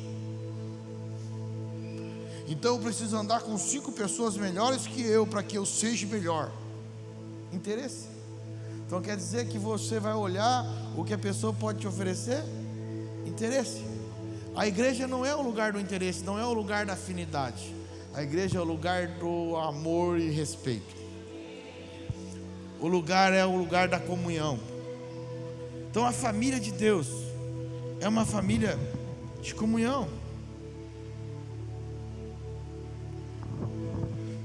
Então eu preciso andar com cinco pessoas melhores que eu para que eu seja melhor. Interesse. Então quer dizer que você vai olhar o que a pessoa pode te oferecer? Interesse. A igreja não é o lugar do interesse, não é o lugar da afinidade. A igreja é o lugar do amor e respeito. O lugar é o lugar da comunhão. Então a família de Deus é uma família de comunhão.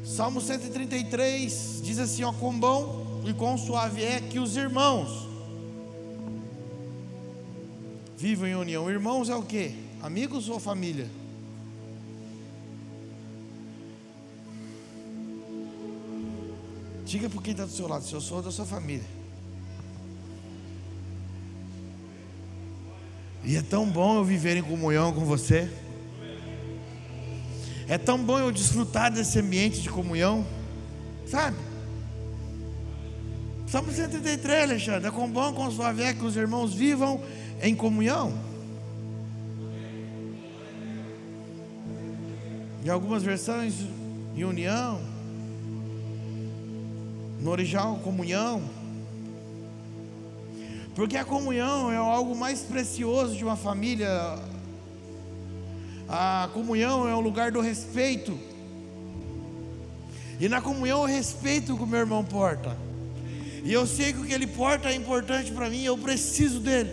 Salmo 133 diz assim: ó, quão bom e quão suave é que os irmãos vivam em união. Irmãos é o que? Amigos ou família? Diga para quem está do seu lado, se eu sou da sua família. E é tão bom eu viver em comunhão com você. É tão bom eu desfrutar desse ambiente de comunhão. Sabe? Salmo 133, Alexandre. É com bom, suave é que os irmãos vivam em comunhão. Em algumas versões, em união. No original, comunhão. Porque a comunhão é algo mais precioso de uma família. A comunhão é o lugar do respeito. E na comunhão eu respeito o que o meu irmão porta. E eu sei que o que ele porta é importante para mim, eu preciso dele.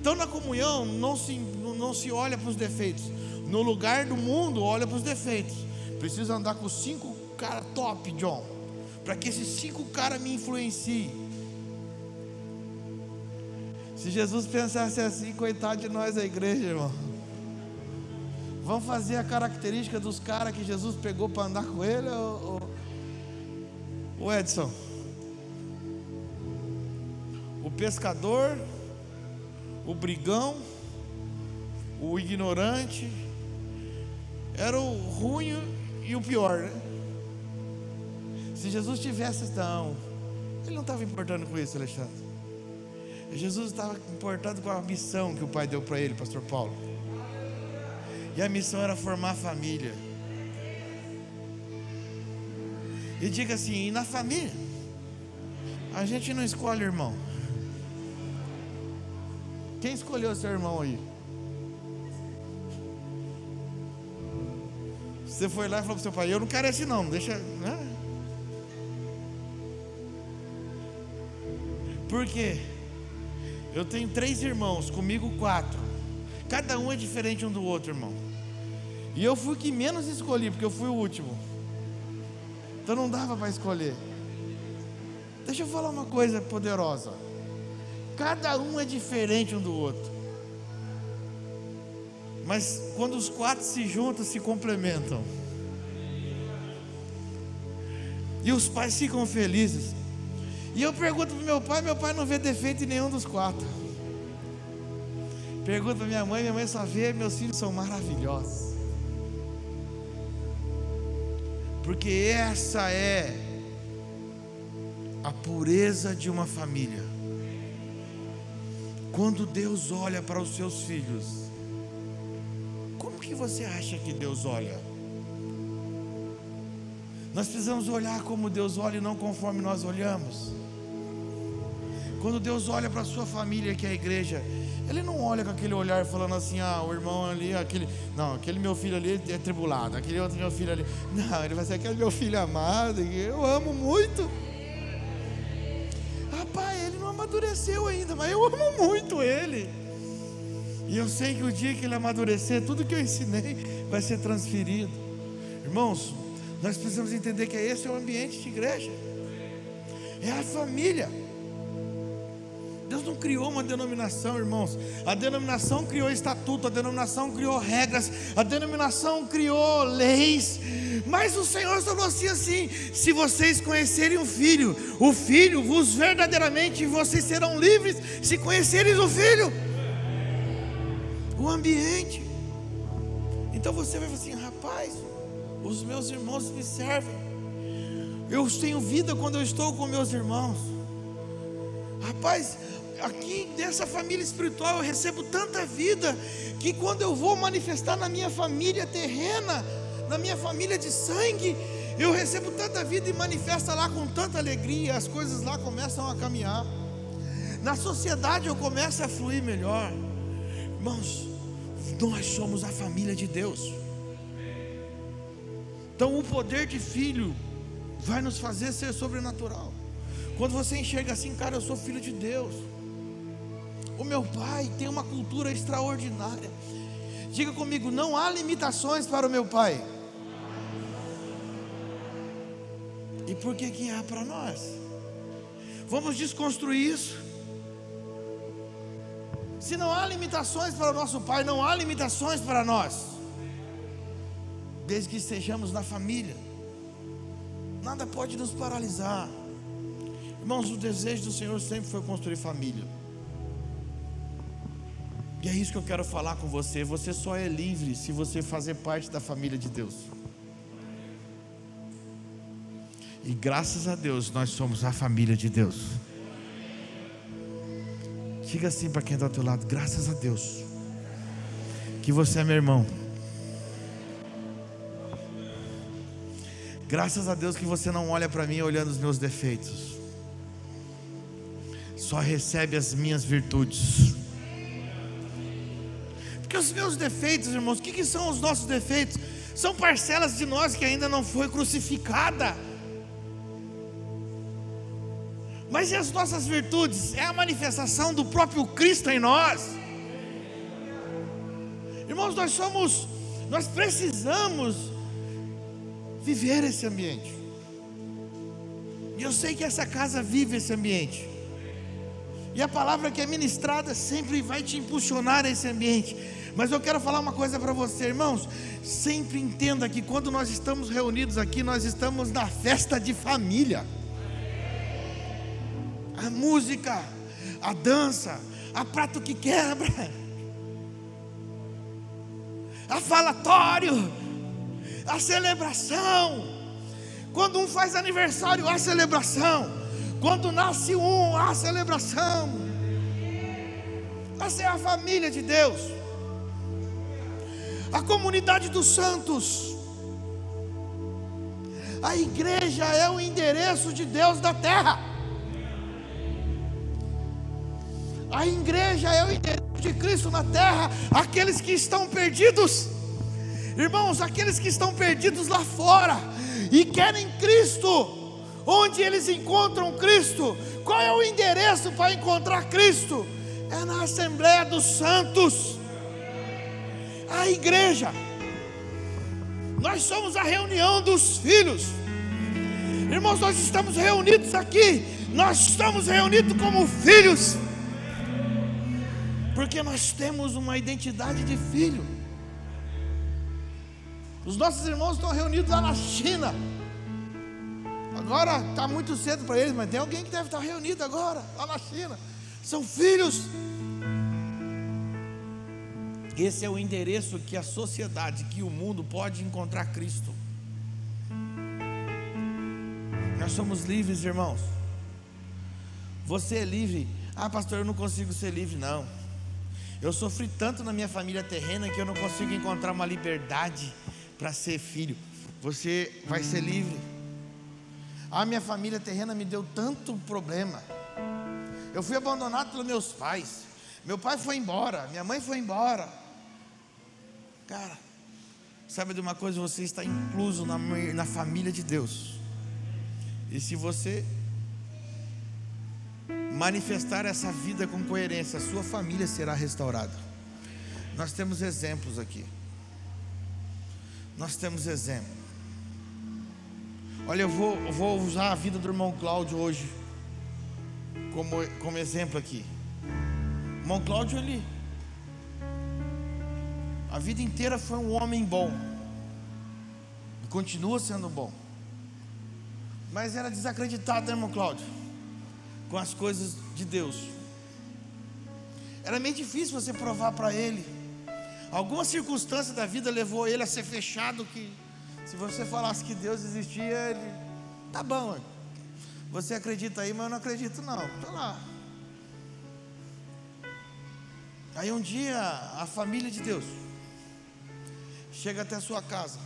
Então na comunhão não se, não se olha para os defeitos. No lugar do mundo, olha para os defeitos. Preciso andar com cinco caras top, John. Para que esses cinco caras me influenciem. Se Jesus pensasse assim, coitado de nós, a igreja, irmão. Vamos fazer a característica dos caras que Jesus pegou para andar com ele, ou, o Edson? O pescador, o brigão, o ignorante, era o ruim e o pior, né? Se Jesus tivesse, então, ele não estava importando com isso, Alexandre. Jesus estava importado com a missão que o pai deu para ele, pastor Paulo. E a missão era formar família. E diga assim: e na família, a gente não escolhe irmão. Quem escolheu seu irmão aí? Você foi lá e falou para seu pai: Eu não quero esse, não, deixa. Né? Por quê? Eu tenho três irmãos, comigo quatro. Cada um é diferente um do outro, irmão. E eu fui o que menos escolhi, porque eu fui o último. Então não dava para escolher. Deixa eu falar uma coisa poderosa. Cada um é diferente um do outro. Mas quando os quatro se juntam, se complementam. E os pais ficam felizes. E eu pergunto para meu pai, meu pai não vê defeito em nenhum dos quatro. Pergunto para minha mãe, minha mãe só vê, meus filhos são maravilhosos. Porque essa é a pureza de uma família. Quando Deus olha para os seus filhos, como que você acha que Deus olha? Nós precisamos olhar como Deus olha e não conforme nós olhamos. Quando Deus olha para a sua família, que é a igreja, Ele não olha com aquele olhar falando assim: ah, o irmão ali, aquele. Não, aquele meu filho ali é tribulado, aquele outro meu filho ali. Não, ele vai ser aquele meu filho amado, que eu amo muito. Rapaz, ele não amadureceu ainda, mas eu amo muito ele. E eu sei que o dia que ele amadurecer, tudo que eu ensinei vai ser transferido. Irmãos, nós precisamos entender que esse é o ambiente de igreja. É a família. Deus não criou uma denominação, irmãos. A denominação criou estatuto, a denominação criou regras, a denominação criou leis. Mas o Senhor falou assim, assim: se vocês conhecerem o Filho, o Filho vos verdadeiramente vocês serão livres se conhecerem o Filho. O ambiente. Então você vai falar assim, rapaz, os meus irmãos me servem. Eu tenho vida quando eu estou com meus irmãos. Rapaz, aqui nessa família espiritual eu recebo tanta vida que quando eu vou manifestar na minha família terrena, na minha família de sangue, eu recebo tanta vida e manifesta lá com tanta alegria, as coisas lá começam a caminhar. Na sociedade eu começo a fluir melhor. Irmãos, nós somos a família de Deus. Então o poder de filho vai nos fazer ser sobrenatural. Quando você enxerga assim, cara, eu sou filho de Deus. O meu pai tem uma cultura extraordinária. Diga comigo, não há limitações para o meu pai. E por que que há para nós? Vamos desconstruir isso. Se não há limitações para o nosso pai, não há limitações para nós. Desde que estejamos na família. Nada pode nos paralisar. Irmãos, o desejo do Senhor sempre foi construir família. E é isso que eu quero falar com você. Você só é livre se você fazer parte da família de Deus. E graças a Deus nós somos a família de Deus. Diga assim para quem está ao teu lado: graças a Deus que você é meu irmão. Graças a Deus que você não olha para mim olhando os meus defeitos, só recebe as minhas virtudes. Porque os meus defeitos, irmãos, o que, que são os nossos defeitos? São parcelas de nós que ainda não foi crucificada. Mas e as nossas virtudes? É a manifestação do próprio Cristo em nós. Irmãos, nós somos, nós precisamos viver esse ambiente. E eu sei que essa casa vive esse ambiente. E a palavra que é ministrada sempre vai te impulsionar a esse ambiente. Mas eu quero falar uma coisa para você, irmãos. Sempre entenda que quando nós estamos reunidos aqui, nós estamos na festa de família. A música, a dança, a prato que quebra, a falatório, a celebração. Quando um faz aniversário, há celebração. Quando nasce um, há celebração. Essa é a família de Deus. A comunidade dos santos. A igreja é o endereço de Deus da terra. A igreja é o endereço de Cristo na terra. Aqueles que estão perdidos Irmãos, aqueles que estão perdidos lá fora e querem Cristo, onde eles encontram Cristo? Qual é o endereço para encontrar Cristo? É na Assembleia dos Santos, a igreja. Nós somos a reunião dos filhos. Irmãos, nós estamos reunidos aqui. Nós estamos reunidos como filhos. Porque nós temos uma identidade de filho. Os nossos irmãos estão reunidos lá na China. Agora está muito cedo para eles, mas tem alguém que deve estar reunido agora, lá na China. São filhos. Esse é o endereço que a sociedade, que o mundo pode encontrar Cristo. Nós somos livres, irmãos. Você é livre. Ah, pastor, eu não consigo ser livre, não. Eu sofri tanto na minha família terrena que eu não consigo encontrar uma liberdade para ser filho. Você vai ser livre. A minha família terrena me deu tanto problema. Eu fui abandonado pelos meus pais. Meu pai foi embora, minha mãe foi embora. Cara, sabe de uma coisa? Você está incluso na, na família de Deus. E se você manifestar essa vida com coerência, sua família será restaurada. Nós temos exemplos aqui. Nós temos exemplos. Olha, eu vou, eu vou usar a vida do irmão Cláudio hoje como, como exemplo aqui. O irmão Cláudio, ele. A vida inteira foi um homem bom. E continua sendo bom. Mas era desacreditado, né, irmão Cláudio? Com as coisas de Deus. Era meio difícil você provar para ele. Alguma circunstância da vida levou ele a ser fechado que se você falasse que Deus existia, ele tá bom. Você acredita aí, mas eu não acredito não. Tá lá. Aí um dia a família de Deus chega até a sua casa.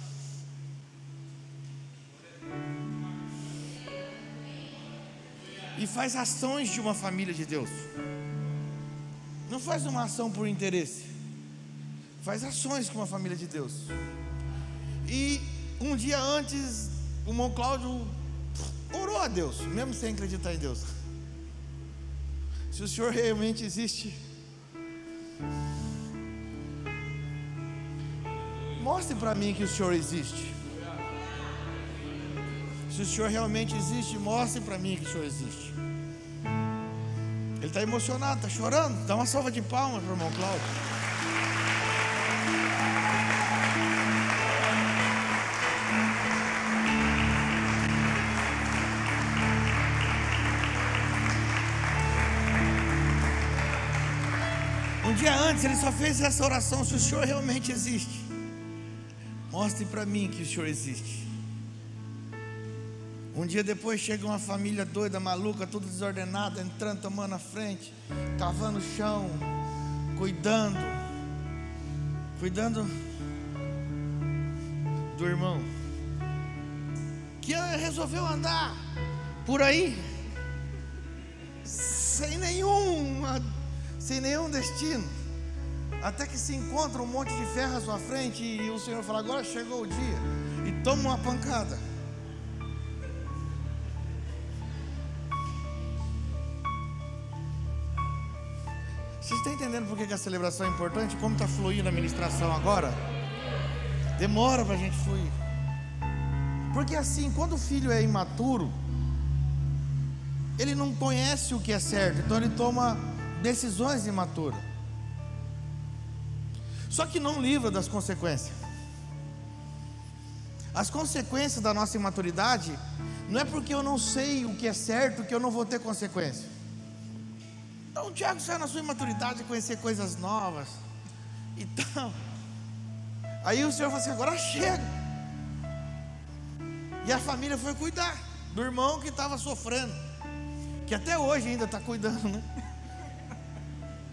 E faz ações de uma família de Deus. Não faz uma ação por interesse. Faz ações com uma família de Deus. E um dia antes, o irmão Cláudio orou a Deus, mesmo sem acreditar em Deus. Se o Senhor realmente existe, mostre para mim que o Senhor existe. Se o Senhor realmente existe, mostre para mim que o Senhor existe. Ele está emocionado, está chorando. Dá uma salva de palmas para o irmão Cláudio. Dia antes ele só fez essa oração: se o Senhor realmente existe, mostre para mim que o Senhor existe. Um dia depois chega uma família doida, maluca, tudo desordenada, entrando, tomando a frente, cavando o chão, cuidando, cuidando do irmão, que resolveu andar por aí, sem nenhuma sem nenhum destino, até que se encontra um monte de ferro à sua frente e o Senhor fala: agora chegou o dia, e toma uma pancada. Vocês estão entendendo por que a celebração é importante? Como está fluindo a ministração agora? Demora para a gente fluir. Porque assim, quando o filho é imaturo, ele não conhece o que é certo, então ele toma decisões imaturas. Só que não livra das consequências. As consequências da nossa imaturidade não é porque eu não sei o que é certo que eu não vou ter consequência. Então Tiago saiu na sua imaturidade conhecer coisas novas. Então, <laughs> aí o Senhor falou assim: agora chega. E a família foi cuidar do irmão que estava sofrendo, que até hoje ainda está cuidando, né?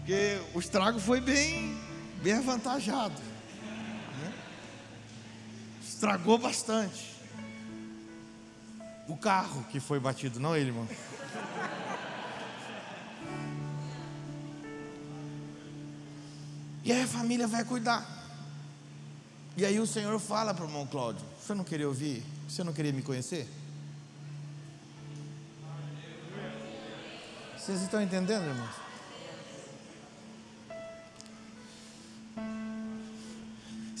Porque o estrago foi bem, bem avantajado. Né? Estragou bastante. O carro que foi batido, não ele, irmão. E aí a família vai cuidar. E aí o Senhor fala para o irmão Cláudio: Você não queria ouvir? Você não queria me conhecer? Vocês estão entendendo, irmãos?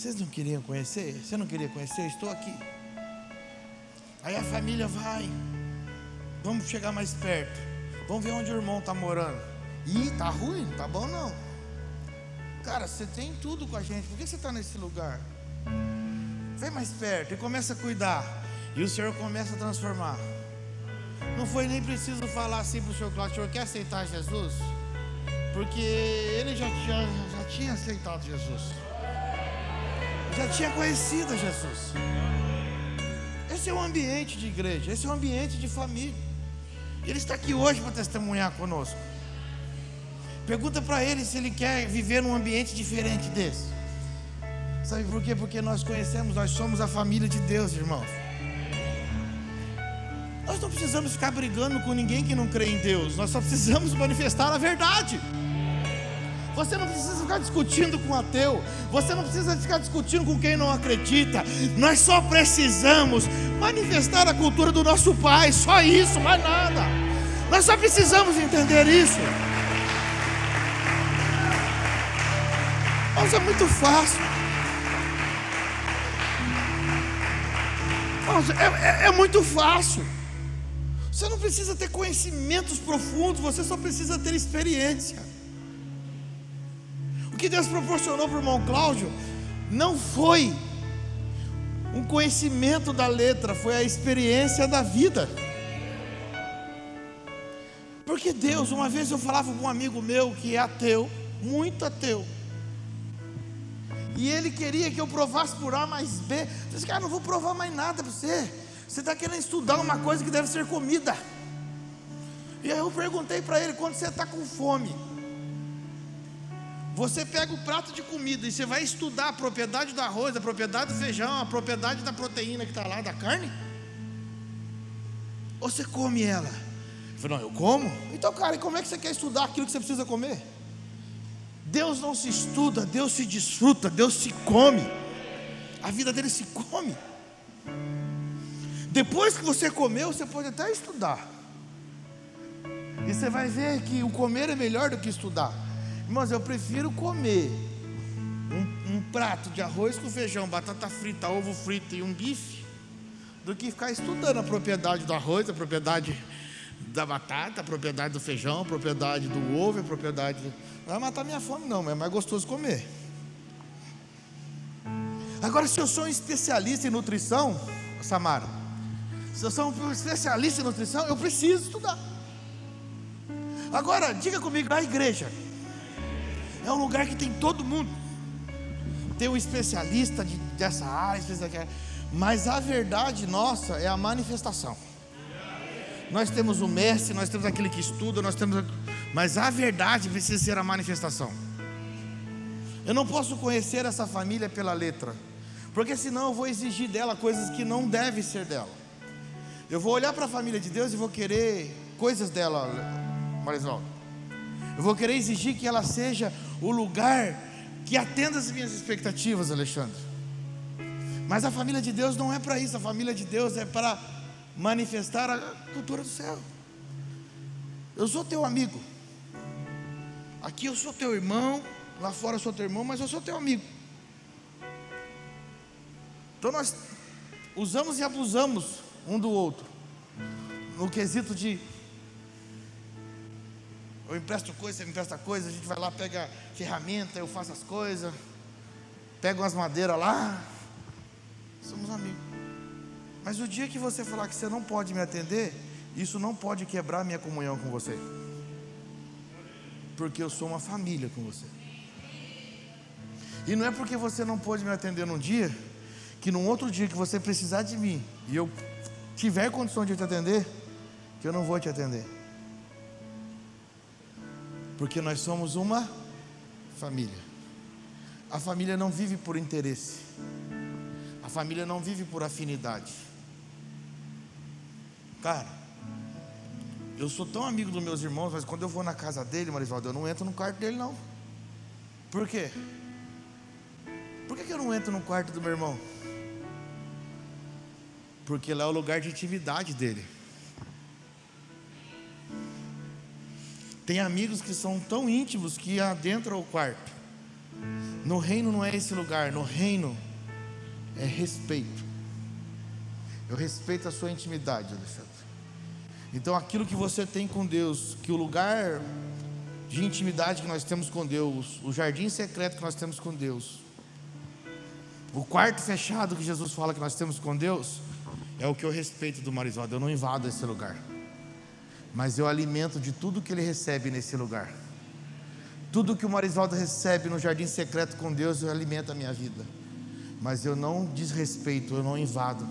Vocês não queriam conhecer? Você não queria conhecer? Estou aqui. Aí a família vai. Vamos chegar mais perto. Vamos ver onde o irmão está morando. Ih, tá ruim, não tá bom não. Cara, você tem tudo com a gente. Por que você está nesse lugar? Vem mais perto e começa a cuidar. E o Senhor começa a transformar. Não foi nem preciso falar assim para o Senhor Cláudio, o Senhor quer aceitar Jesus? Porque ele já, já, já tinha aceitado Jesus já tinha conhecido Jesus. Esse é o ambiente de igreja, esse é o ambiente de família. Ele está aqui hoje para testemunhar conosco. Pergunta para ele se ele quer viver num ambiente diferente desse. Sabe por quê? Porque nós conhecemos, nós somos a família de Deus, irmãos. Nós não precisamos ficar brigando com ninguém que não crê em Deus, nós só precisamos manifestar a verdade. Você não precisa ficar discutindo com o ateu. Você não precisa ficar discutindo com quem não acredita. Nós só precisamos manifestar a cultura do nosso Pai. Só isso, mais nada. Nós só precisamos entender isso. Mas é muito fácil. Nossa, é, é, é muito fácil. Você não precisa ter conhecimentos profundos, você só precisa ter experiência. Que Deus proporcionou para o irmão Cláudio não foi um conhecimento da letra, foi a experiência da vida. Porque Deus, uma vez eu falava com um amigo meu que é ateu, muito ateu. E ele queria que eu provasse por A mais B. Eu disse, cara, não vou provar mais nada para você. Você está querendo estudar uma coisa que deve ser comida. E aí eu perguntei para ele: quando você está com fome, você pega o prato de comida e você vai estudar a propriedade do arroz, a propriedade do feijão, a propriedade da proteína que está lá, da carne? Ou você come ela? Eu não, eu como? Então, cara, e como é que você quer estudar aquilo que você precisa comer? Deus não se estuda, Deus se desfruta, Deus se come. A vida dele se come. Depois que você comeu, você pode até estudar. E você vai ver que o comer é melhor do que estudar. Irmãos, eu prefiro comer um, um, prato de arroz com feijão, batata frita, ovo frito e um bife, do que ficar estudando a propriedade do arroz, a propriedade da batata, a propriedade do feijão, a propriedade do ovo, a propriedade. Do... Não vai matar minha fome, não, mas é mais gostoso comer. Agora, se eu sou um especialista em nutrição, Samara, se eu sou um especialista em nutrição, eu preciso estudar. Agora, diga comigo, a igreja é um lugar que tem todo mundo. Tem um especialista de, dessa área, especialista, mas a verdade nossa é a manifestação. Nós temos o mestre, nós temos aquele que estuda, nós temos, mas a verdade precisa ser a manifestação. Eu não posso conhecer essa família pela letra, porque senão eu vou exigir dela coisas que não devem ser dela. Eu vou olhar para a família de Deus e vou querer coisas dela, Marisol. Eu vou querer exigir que ela seja o lugar que atenda as minhas expectativas, Alexandre. Mas a família de Deus não é para isso, a família de Deus é para manifestar a cultura do céu. Eu sou teu amigo. Aqui eu sou teu irmão, lá fora eu sou teu irmão, mas eu sou teu amigo. Então nós usamos e abusamos um do outro. No quesito de eu empresto coisa, você me empresta coisa, a gente vai lá, pega ferramenta, eu faço as coisas, pega umas madeiras lá, somos amigos. Mas o dia que você falar que você não pode me atender, isso não pode quebrar minha comunhão com você. Porque eu sou uma família com você. E não é porque você não pode me atender num dia, que num outro dia que você precisar de mim, e eu tiver condição de te atender, que eu não vou te atender. Porque nós somos uma família. A família não vive por interesse. A família não vive por afinidade. Cara, eu sou tão amigo dos meus irmãos, mas quando eu vou na casa dele, Marisvaldo, eu não entro no quarto dele, não. Por quê? Por que, eu não entro no quarto do meu irmão? porque lá é o lugar de intimidade dele. Tem amigos que são tão íntimos que adentram o quarto. No reino não é esse lugar, no reino é respeito. Eu respeito a sua intimidade, Alexandre. Então aquilo que você tem com Deus, que o lugar de intimidade que nós temos com Deus, o jardim secreto que nós temos com Deus, o quarto fechado que Jesus fala que nós temos com Deus, é o que eu respeito do Marisvaldo. Eu não invado esse lugar, mas eu alimento de tudo que ele recebe nesse lugar. Tudo que o Marisvaldo recebe no jardim secreto com Deus, eu alimento a minha vida. Mas eu não desrespeito, eu não invado.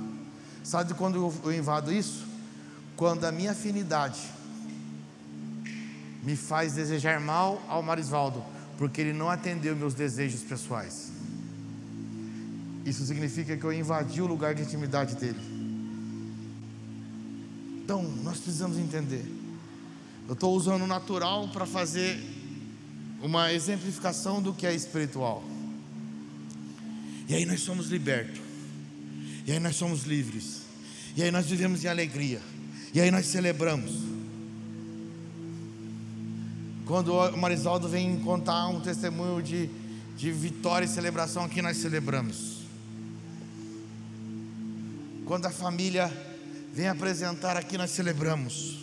Sabe quando eu invado isso? Quando a minha afinidade me faz desejar mal ao Marisvaldo, porque ele não atendeu meus desejos pessoais. Isso significa que eu invadi o lugar de intimidade dele. Então, nós precisamos entender. Eu estou usando o natural para fazer uma exemplificação do que é espiritual. E aí nós somos libertos. E aí nós somos livres. E aí nós vivemos em alegria. E aí nós celebramos. Quando o Marisaldo vem contar um testemunho de, de vitória e celebração, aqui nós celebramos. Quando a família vem apresentar aqui, nós celebramos.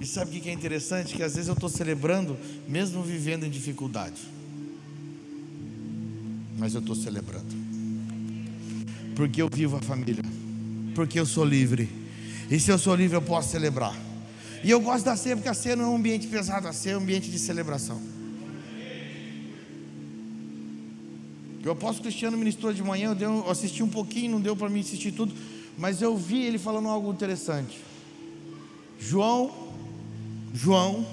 E sabe o que é interessante? Que às vezes eu estou celebrando, mesmo vivendo em dificuldade. Mas eu estou celebrando. Porque eu vivo a família. Porque eu sou livre. E se eu sou livre, eu posso celebrar. E eu gosto da ceia, porque a ceia não é um ambiente pesado, a ceia é um ambiente de celebração. O apóstolo Cristiano ministrou de manhã, eu, eu assisti um pouquinho, não deu para mim assistir tudo, mas eu vi ele falando algo interessante. João, João,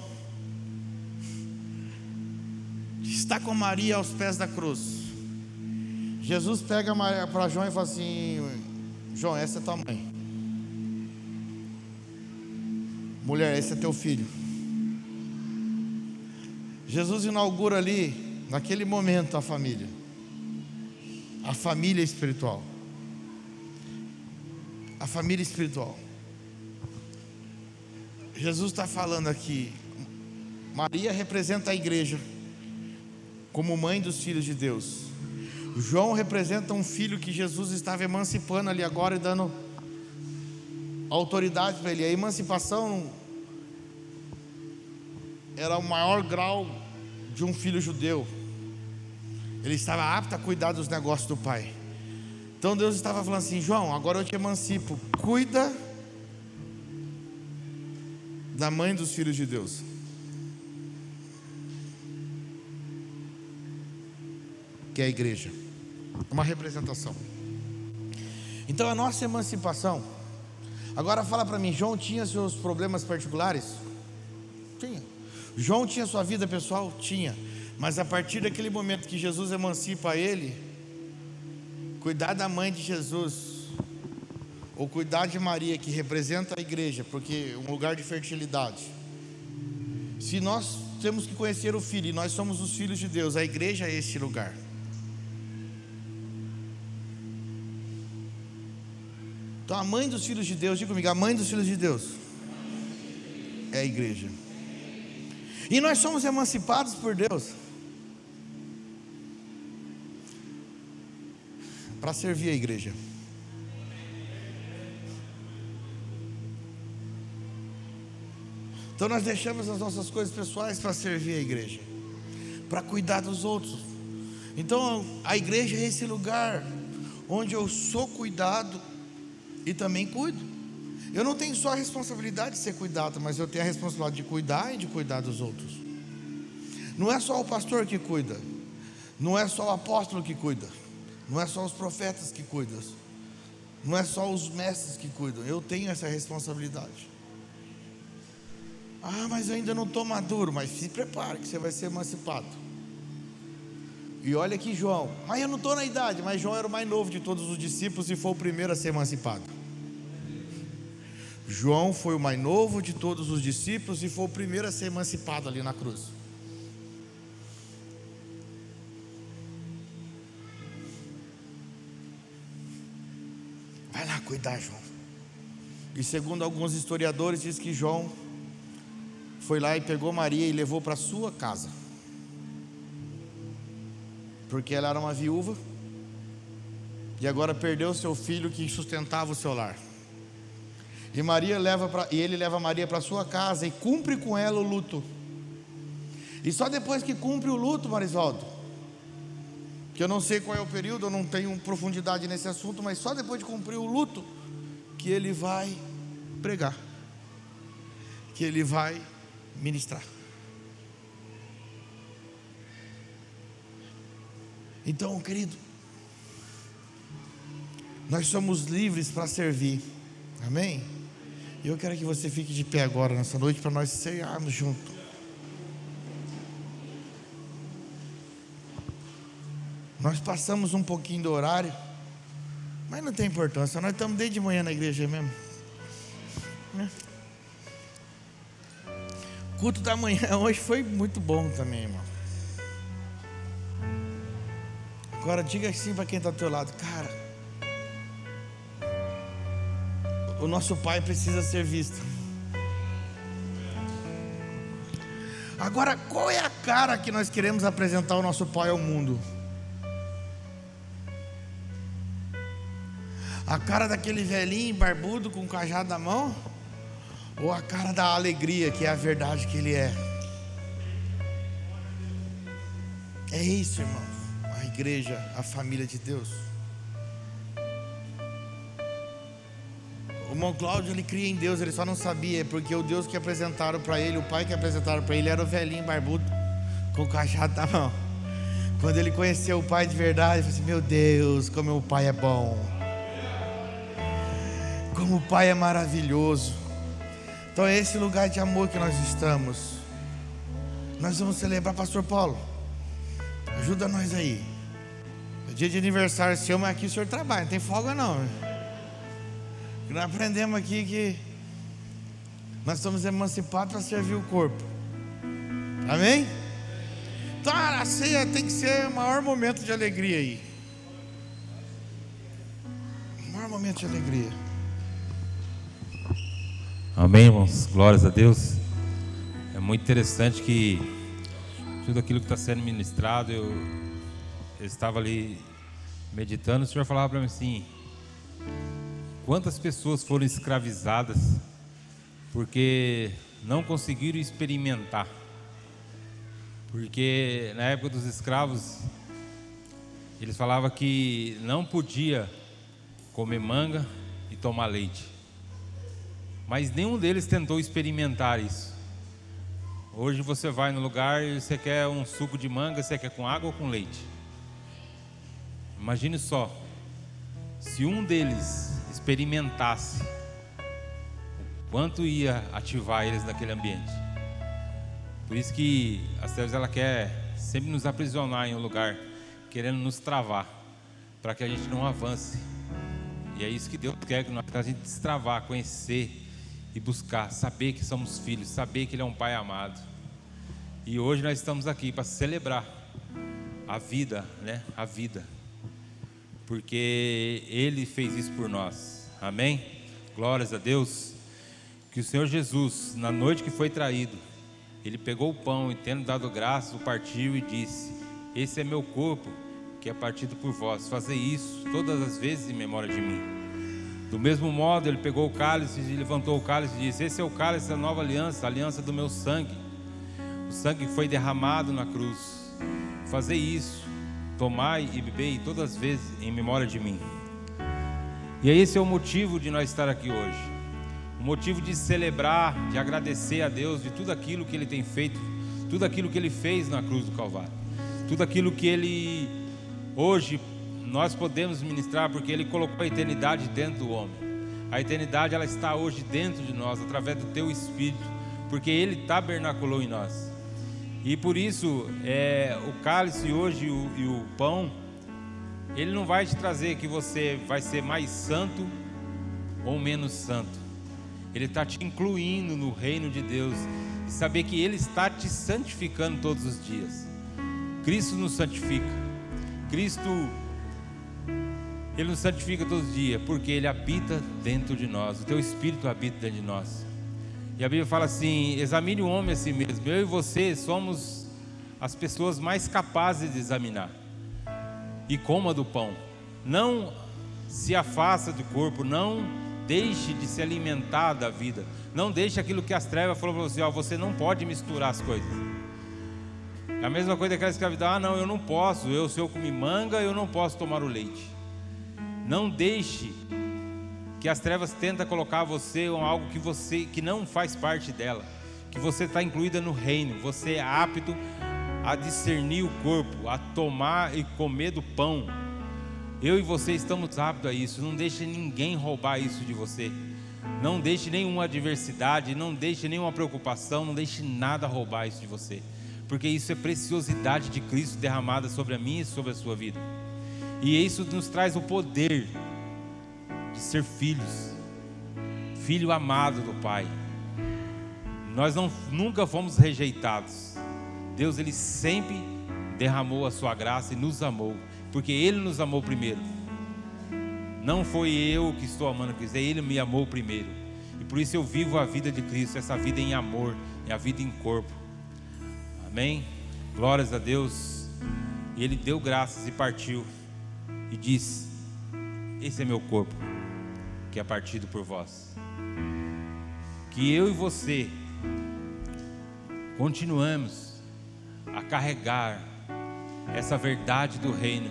está com Maria aos pés da cruz. Jesus pega para João e fala assim: João, essa é tua mãe. Mulher, esse é teu filho. Jesus inaugura ali, naquele momento, a família. A família espiritual. A família espiritual. Jesus está falando aqui. Maria representa a igreja como mãe dos filhos de Deus. João representa um filho que Jesus estava emancipando ali agora e dando autoridade para ele. A emancipação era o maior grau de um filho judeu. Ele estava apto a cuidar dos negócios do pai. Então Deus estava falando assim: João, agora eu te emancipo. Cuida da mãe dos filhos de Deus. Que é a igreja. Uma representação. Então a nossa emancipação. Agora fala para mim, João tinha seus problemas particulares? Tinha. João tinha sua vida pessoal? Tinha. Mas a partir daquele momento que Jesus emancipa ele, cuidar da mãe de Jesus, ou cuidar de Maria, que representa a igreja, porque é um lugar de fertilidade. Se nós temos que conhecer o Filho, e nós somos os filhos de Deus, a igreja é este lugar. Então a mãe dos filhos de Deus, diga comigo, a mãe dos filhos de Deus é a igreja. E nós somos emancipados por Deus para servir a igreja. Então nós deixamos as nossas coisas pessoais para servir a igreja, para cuidar dos outros. Então a igreja é esse lugar onde eu sou cuidado e também cuido. Eu não tenho só a responsabilidade de ser cuidado, mas eu tenho a responsabilidade de cuidar e de cuidar dos outros. Não é só o pastor que cuida, não é só o apóstolo que cuida, não é só os profetas que cuidam, não é só os mestres que cuidam. Eu tenho essa responsabilidade. Ah, mas eu ainda não estou maduro, mas se prepare que você vai ser emancipado. E olha aqui João, mas eu não estou na idade, mas João era o mais novo de todos os discípulos e foi o primeiro a ser emancipado. João foi o mais novo de todos os discípulos e foi o primeiro a ser emancipado ali na cruz. Cuidar, João. E segundo alguns historiadores, diz que João foi lá e pegou Maria e levou para sua casa. Porque ela era uma viúva e agora perdeu seu filho que sustentava o seu lar. E Maria leva pra, e ele leva Maria para sua casa e cumpre com ela o luto. E só depois que cumpre o luto, Marisvaldo, que eu não sei qual é o período, eu não tenho profundidade nesse assunto, mas só depois de cumprir o luto que ele vai pregar, que ele vai ministrar. Então, querido, nós somos livres para servir, amém? E eu quero que você fique de pé agora nessa noite para nós cearmos junto. Nós passamos um pouquinho do horário, mas não tem importância, nós estamos desde de manhã na igreja mesmo. Né? O culto da manhã <laughs> hoje foi muito bom também, irmão. Agora diga assim para quem está ao teu lado, cara. O nosso pai precisa ser visto. Agora, qual é a cara que nós queremos apresentar o nosso pai ao mundo? A cara daquele velhinho barbudo com o cajado na mão? Ou a cara da alegria, que é a verdade que ele é? É isso, irmão. A igreja, a família de Deus. O irmão Cláudio, ele cria em Deus, ele só não sabia, porque o Deus que apresentaram para ele, o pai que apresentaram para ele, era o velhinho barbudo com o cajado na mão. Quando ele conheceu o pai de verdade, ele falou assim: Meu Deus, como meu pai é bom. Como o Pai é maravilhoso. Então é esse lugar de amor que nós estamos. Nós vamos celebrar, Pastor Paulo. Ajuda nós aí. É dia de aniversário seu, mas aqui o senhor trabalha, não tem folga não. Nós aprendemos aqui que nós estamos emancipados para servir o corpo. Amém? Então a ceia tem que ser o maior momento de alegria aí. O maior momento de alegria. Amém, irmãos? Glórias a Deus. É muito interessante que tudo aquilo que está sendo ministrado, eu, eu estava ali meditando, o Senhor falava para mim assim: quantas pessoas foram escravizadas porque não conseguiram experimentar? Porque na época dos escravos, eles falavam que não podia comer manga e tomar leite. Mas nenhum deles tentou experimentar isso. Hoje você vai no lugar e você quer um suco de manga, você quer com água ou com leite? Imagine só, se um deles experimentasse o quanto ia ativar eles naquele ambiente. Por isso que as trevas ela quer sempre nos aprisionar em um lugar, querendo nos travar, para que a gente não avance. E é isso que Deus quer que nós a gente destravar, conhecer e buscar, saber que somos filhos, saber que Ele é um Pai amado. E hoje nós estamos aqui para celebrar a vida, né? A vida, porque Ele fez isso por nós. Amém? Glórias a Deus. Que o Senhor Jesus, na noite que foi traído, Ele pegou o pão e, tendo dado graças, o partiu e disse: Esse é meu corpo, que é partido por vós. Fazer isso todas as vezes em memória de mim. Do mesmo modo, ele pegou o cálice e levantou o cálice e disse: Esse é o cálice da nova aliança, a aliança do meu sangue. O sangue foi derramado na cruz. Fazei isso, tomai e bebei todas as vezes em memória de mim. E esse é o motivo de nós estar aqui hoje. O motivo de celebrar, de agradecer a Deus de tudo aquilo que Ele tem feito, tudo aquilo que Ele fez na cruz do Calvário, tudo aquilo que Ele hoje nós podemos ministrar porque Ele colocou a eternidade dentro do homem. A eternidade ela está hoje dentro de nós através do Teu Espírito, porque Ele tabernaculou em nós. E por isso é, o cálice hoje e o, e o pão, ele não vai te trazer que você vai ser mais santo ou menos santo. Ele está te incluindo no reino de Deus e saber que Ele está te santificando todos os dias. Cristo nos santifica. Cristo ele nos santifica todos os dias, porque Ele habita dentro de nós, o Teu Espírito habita dentro de nós. E a Bíblia fala assim: examine o homem a si mesmo. Eu e você somos as pessoas mais capazes de examinar. E coma do pão. Não se afasta do corpo, não deixe de se alimentar da vida. Não deixe aquilo que as trevas falou para você: ó, você não pode misturar as coisas. É a mesma coisa que a escravidão: ah, não, eu não posso. Eu, se eu comer manga, eu não posso tomar o leite. Não deixe que as trevas tentam colocar você em algo que você que não faz parte dela, que você está incluída no reino. Você é apto a discernir o corpo, a tomar e comer do pão. Eu e você estamos aptos a isso. Não deixe ninguém roubar isso de você. Não deixe nenhuma adversidade, não deixe nenhuma preocupação, não deixe nada roubar isso de você. Porque isso é preciosidade de Cristo derramada sobre a minha e sobre a sua vida. E isso nos traz o poder de ser filhos, filho amado do Pai. Nós não, nunca fomos rejeitados. Deus ele sempre derramou a sua graça e nos amou, porque ele nos amou primeiro. Não foi eu que estou amando Cristo, é ele me amou primeiro. E por isso eu vivo a vida de Cristo, essa vida em amor, é a vida em corpo. Amém? Glórias a Deus. E ele deu graças e partiu e disse: Esse é meu corpo, que é partido por vós. Que eu e você continuamos a carregar essa verdade do reino,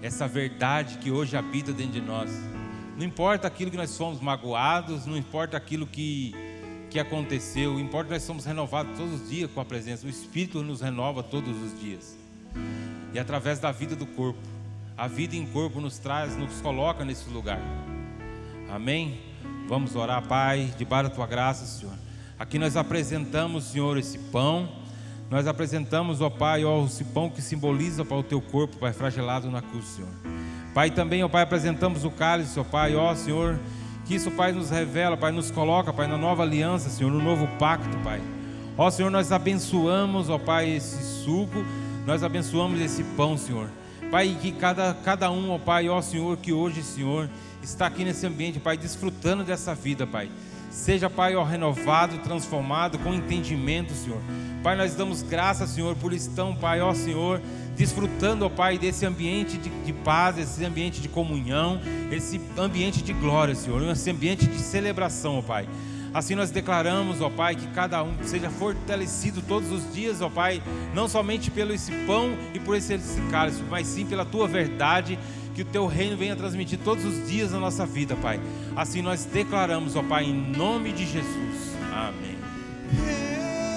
essa verdade que hoje habita dentro de nós. Não importa aquilo que nós fomos magoados, não importa aquilo que, que aconteceu, importa que nós somos renovados todos os dias com a presença. O Espírito nos renova todos os dias. E através da vida do corpo, a vida em corpo nos traz, nos coloca nesse lugar. Amém? Vamos orar, Pai, debaixo da tua graça, Senhor. Aqui nós apresentamos, Senhor, esse pão. Nós apresentamos, ó Pai, ó, esse pão que simboliza para o teu corpo, Pai, flagelado na cruz, Senhor. Pai, também, ó Pai, apresentamos o cálice, ó Pai, ó Senhor, que isso, Pai, nos revela, Pai, nos coloca, Pai, na nova aliança, Senhor, no novo pacto, Pai. Ó Senhor, nós abençoamos, ó Pai, esse suco, nós abençoamos esse pão, Senhor. Pai, que cada, cada um, ó Pai, ó Senhor, que hoje, Senhor, está aqui nesse ambiente, Pai, desfrutando dessa vida, Pai. Seja, Pai, ó, renovado, transformado, com entendimento, Senhor. Pai, nós damos graças, Senhor, por estão, Pai, ó Senhor, desfrutando, ó Pai, desse ambiente de, de paz, esse ambiente de comunhão, esse ambiente de glória, Senhor, esse ambiente de celebração, ó Pai. Assim nós declaramos, ó Pai, que cada um seja fortalecido todos os dias, ó Pai, não somente pelo esse pão e por esse, cálice, mas sim pela tua verdade que o teu reino venha transmitir todos os dias na nossa vida, Pai. Assim nós declaramos, ó Pai, em nome de Jesus. Amém.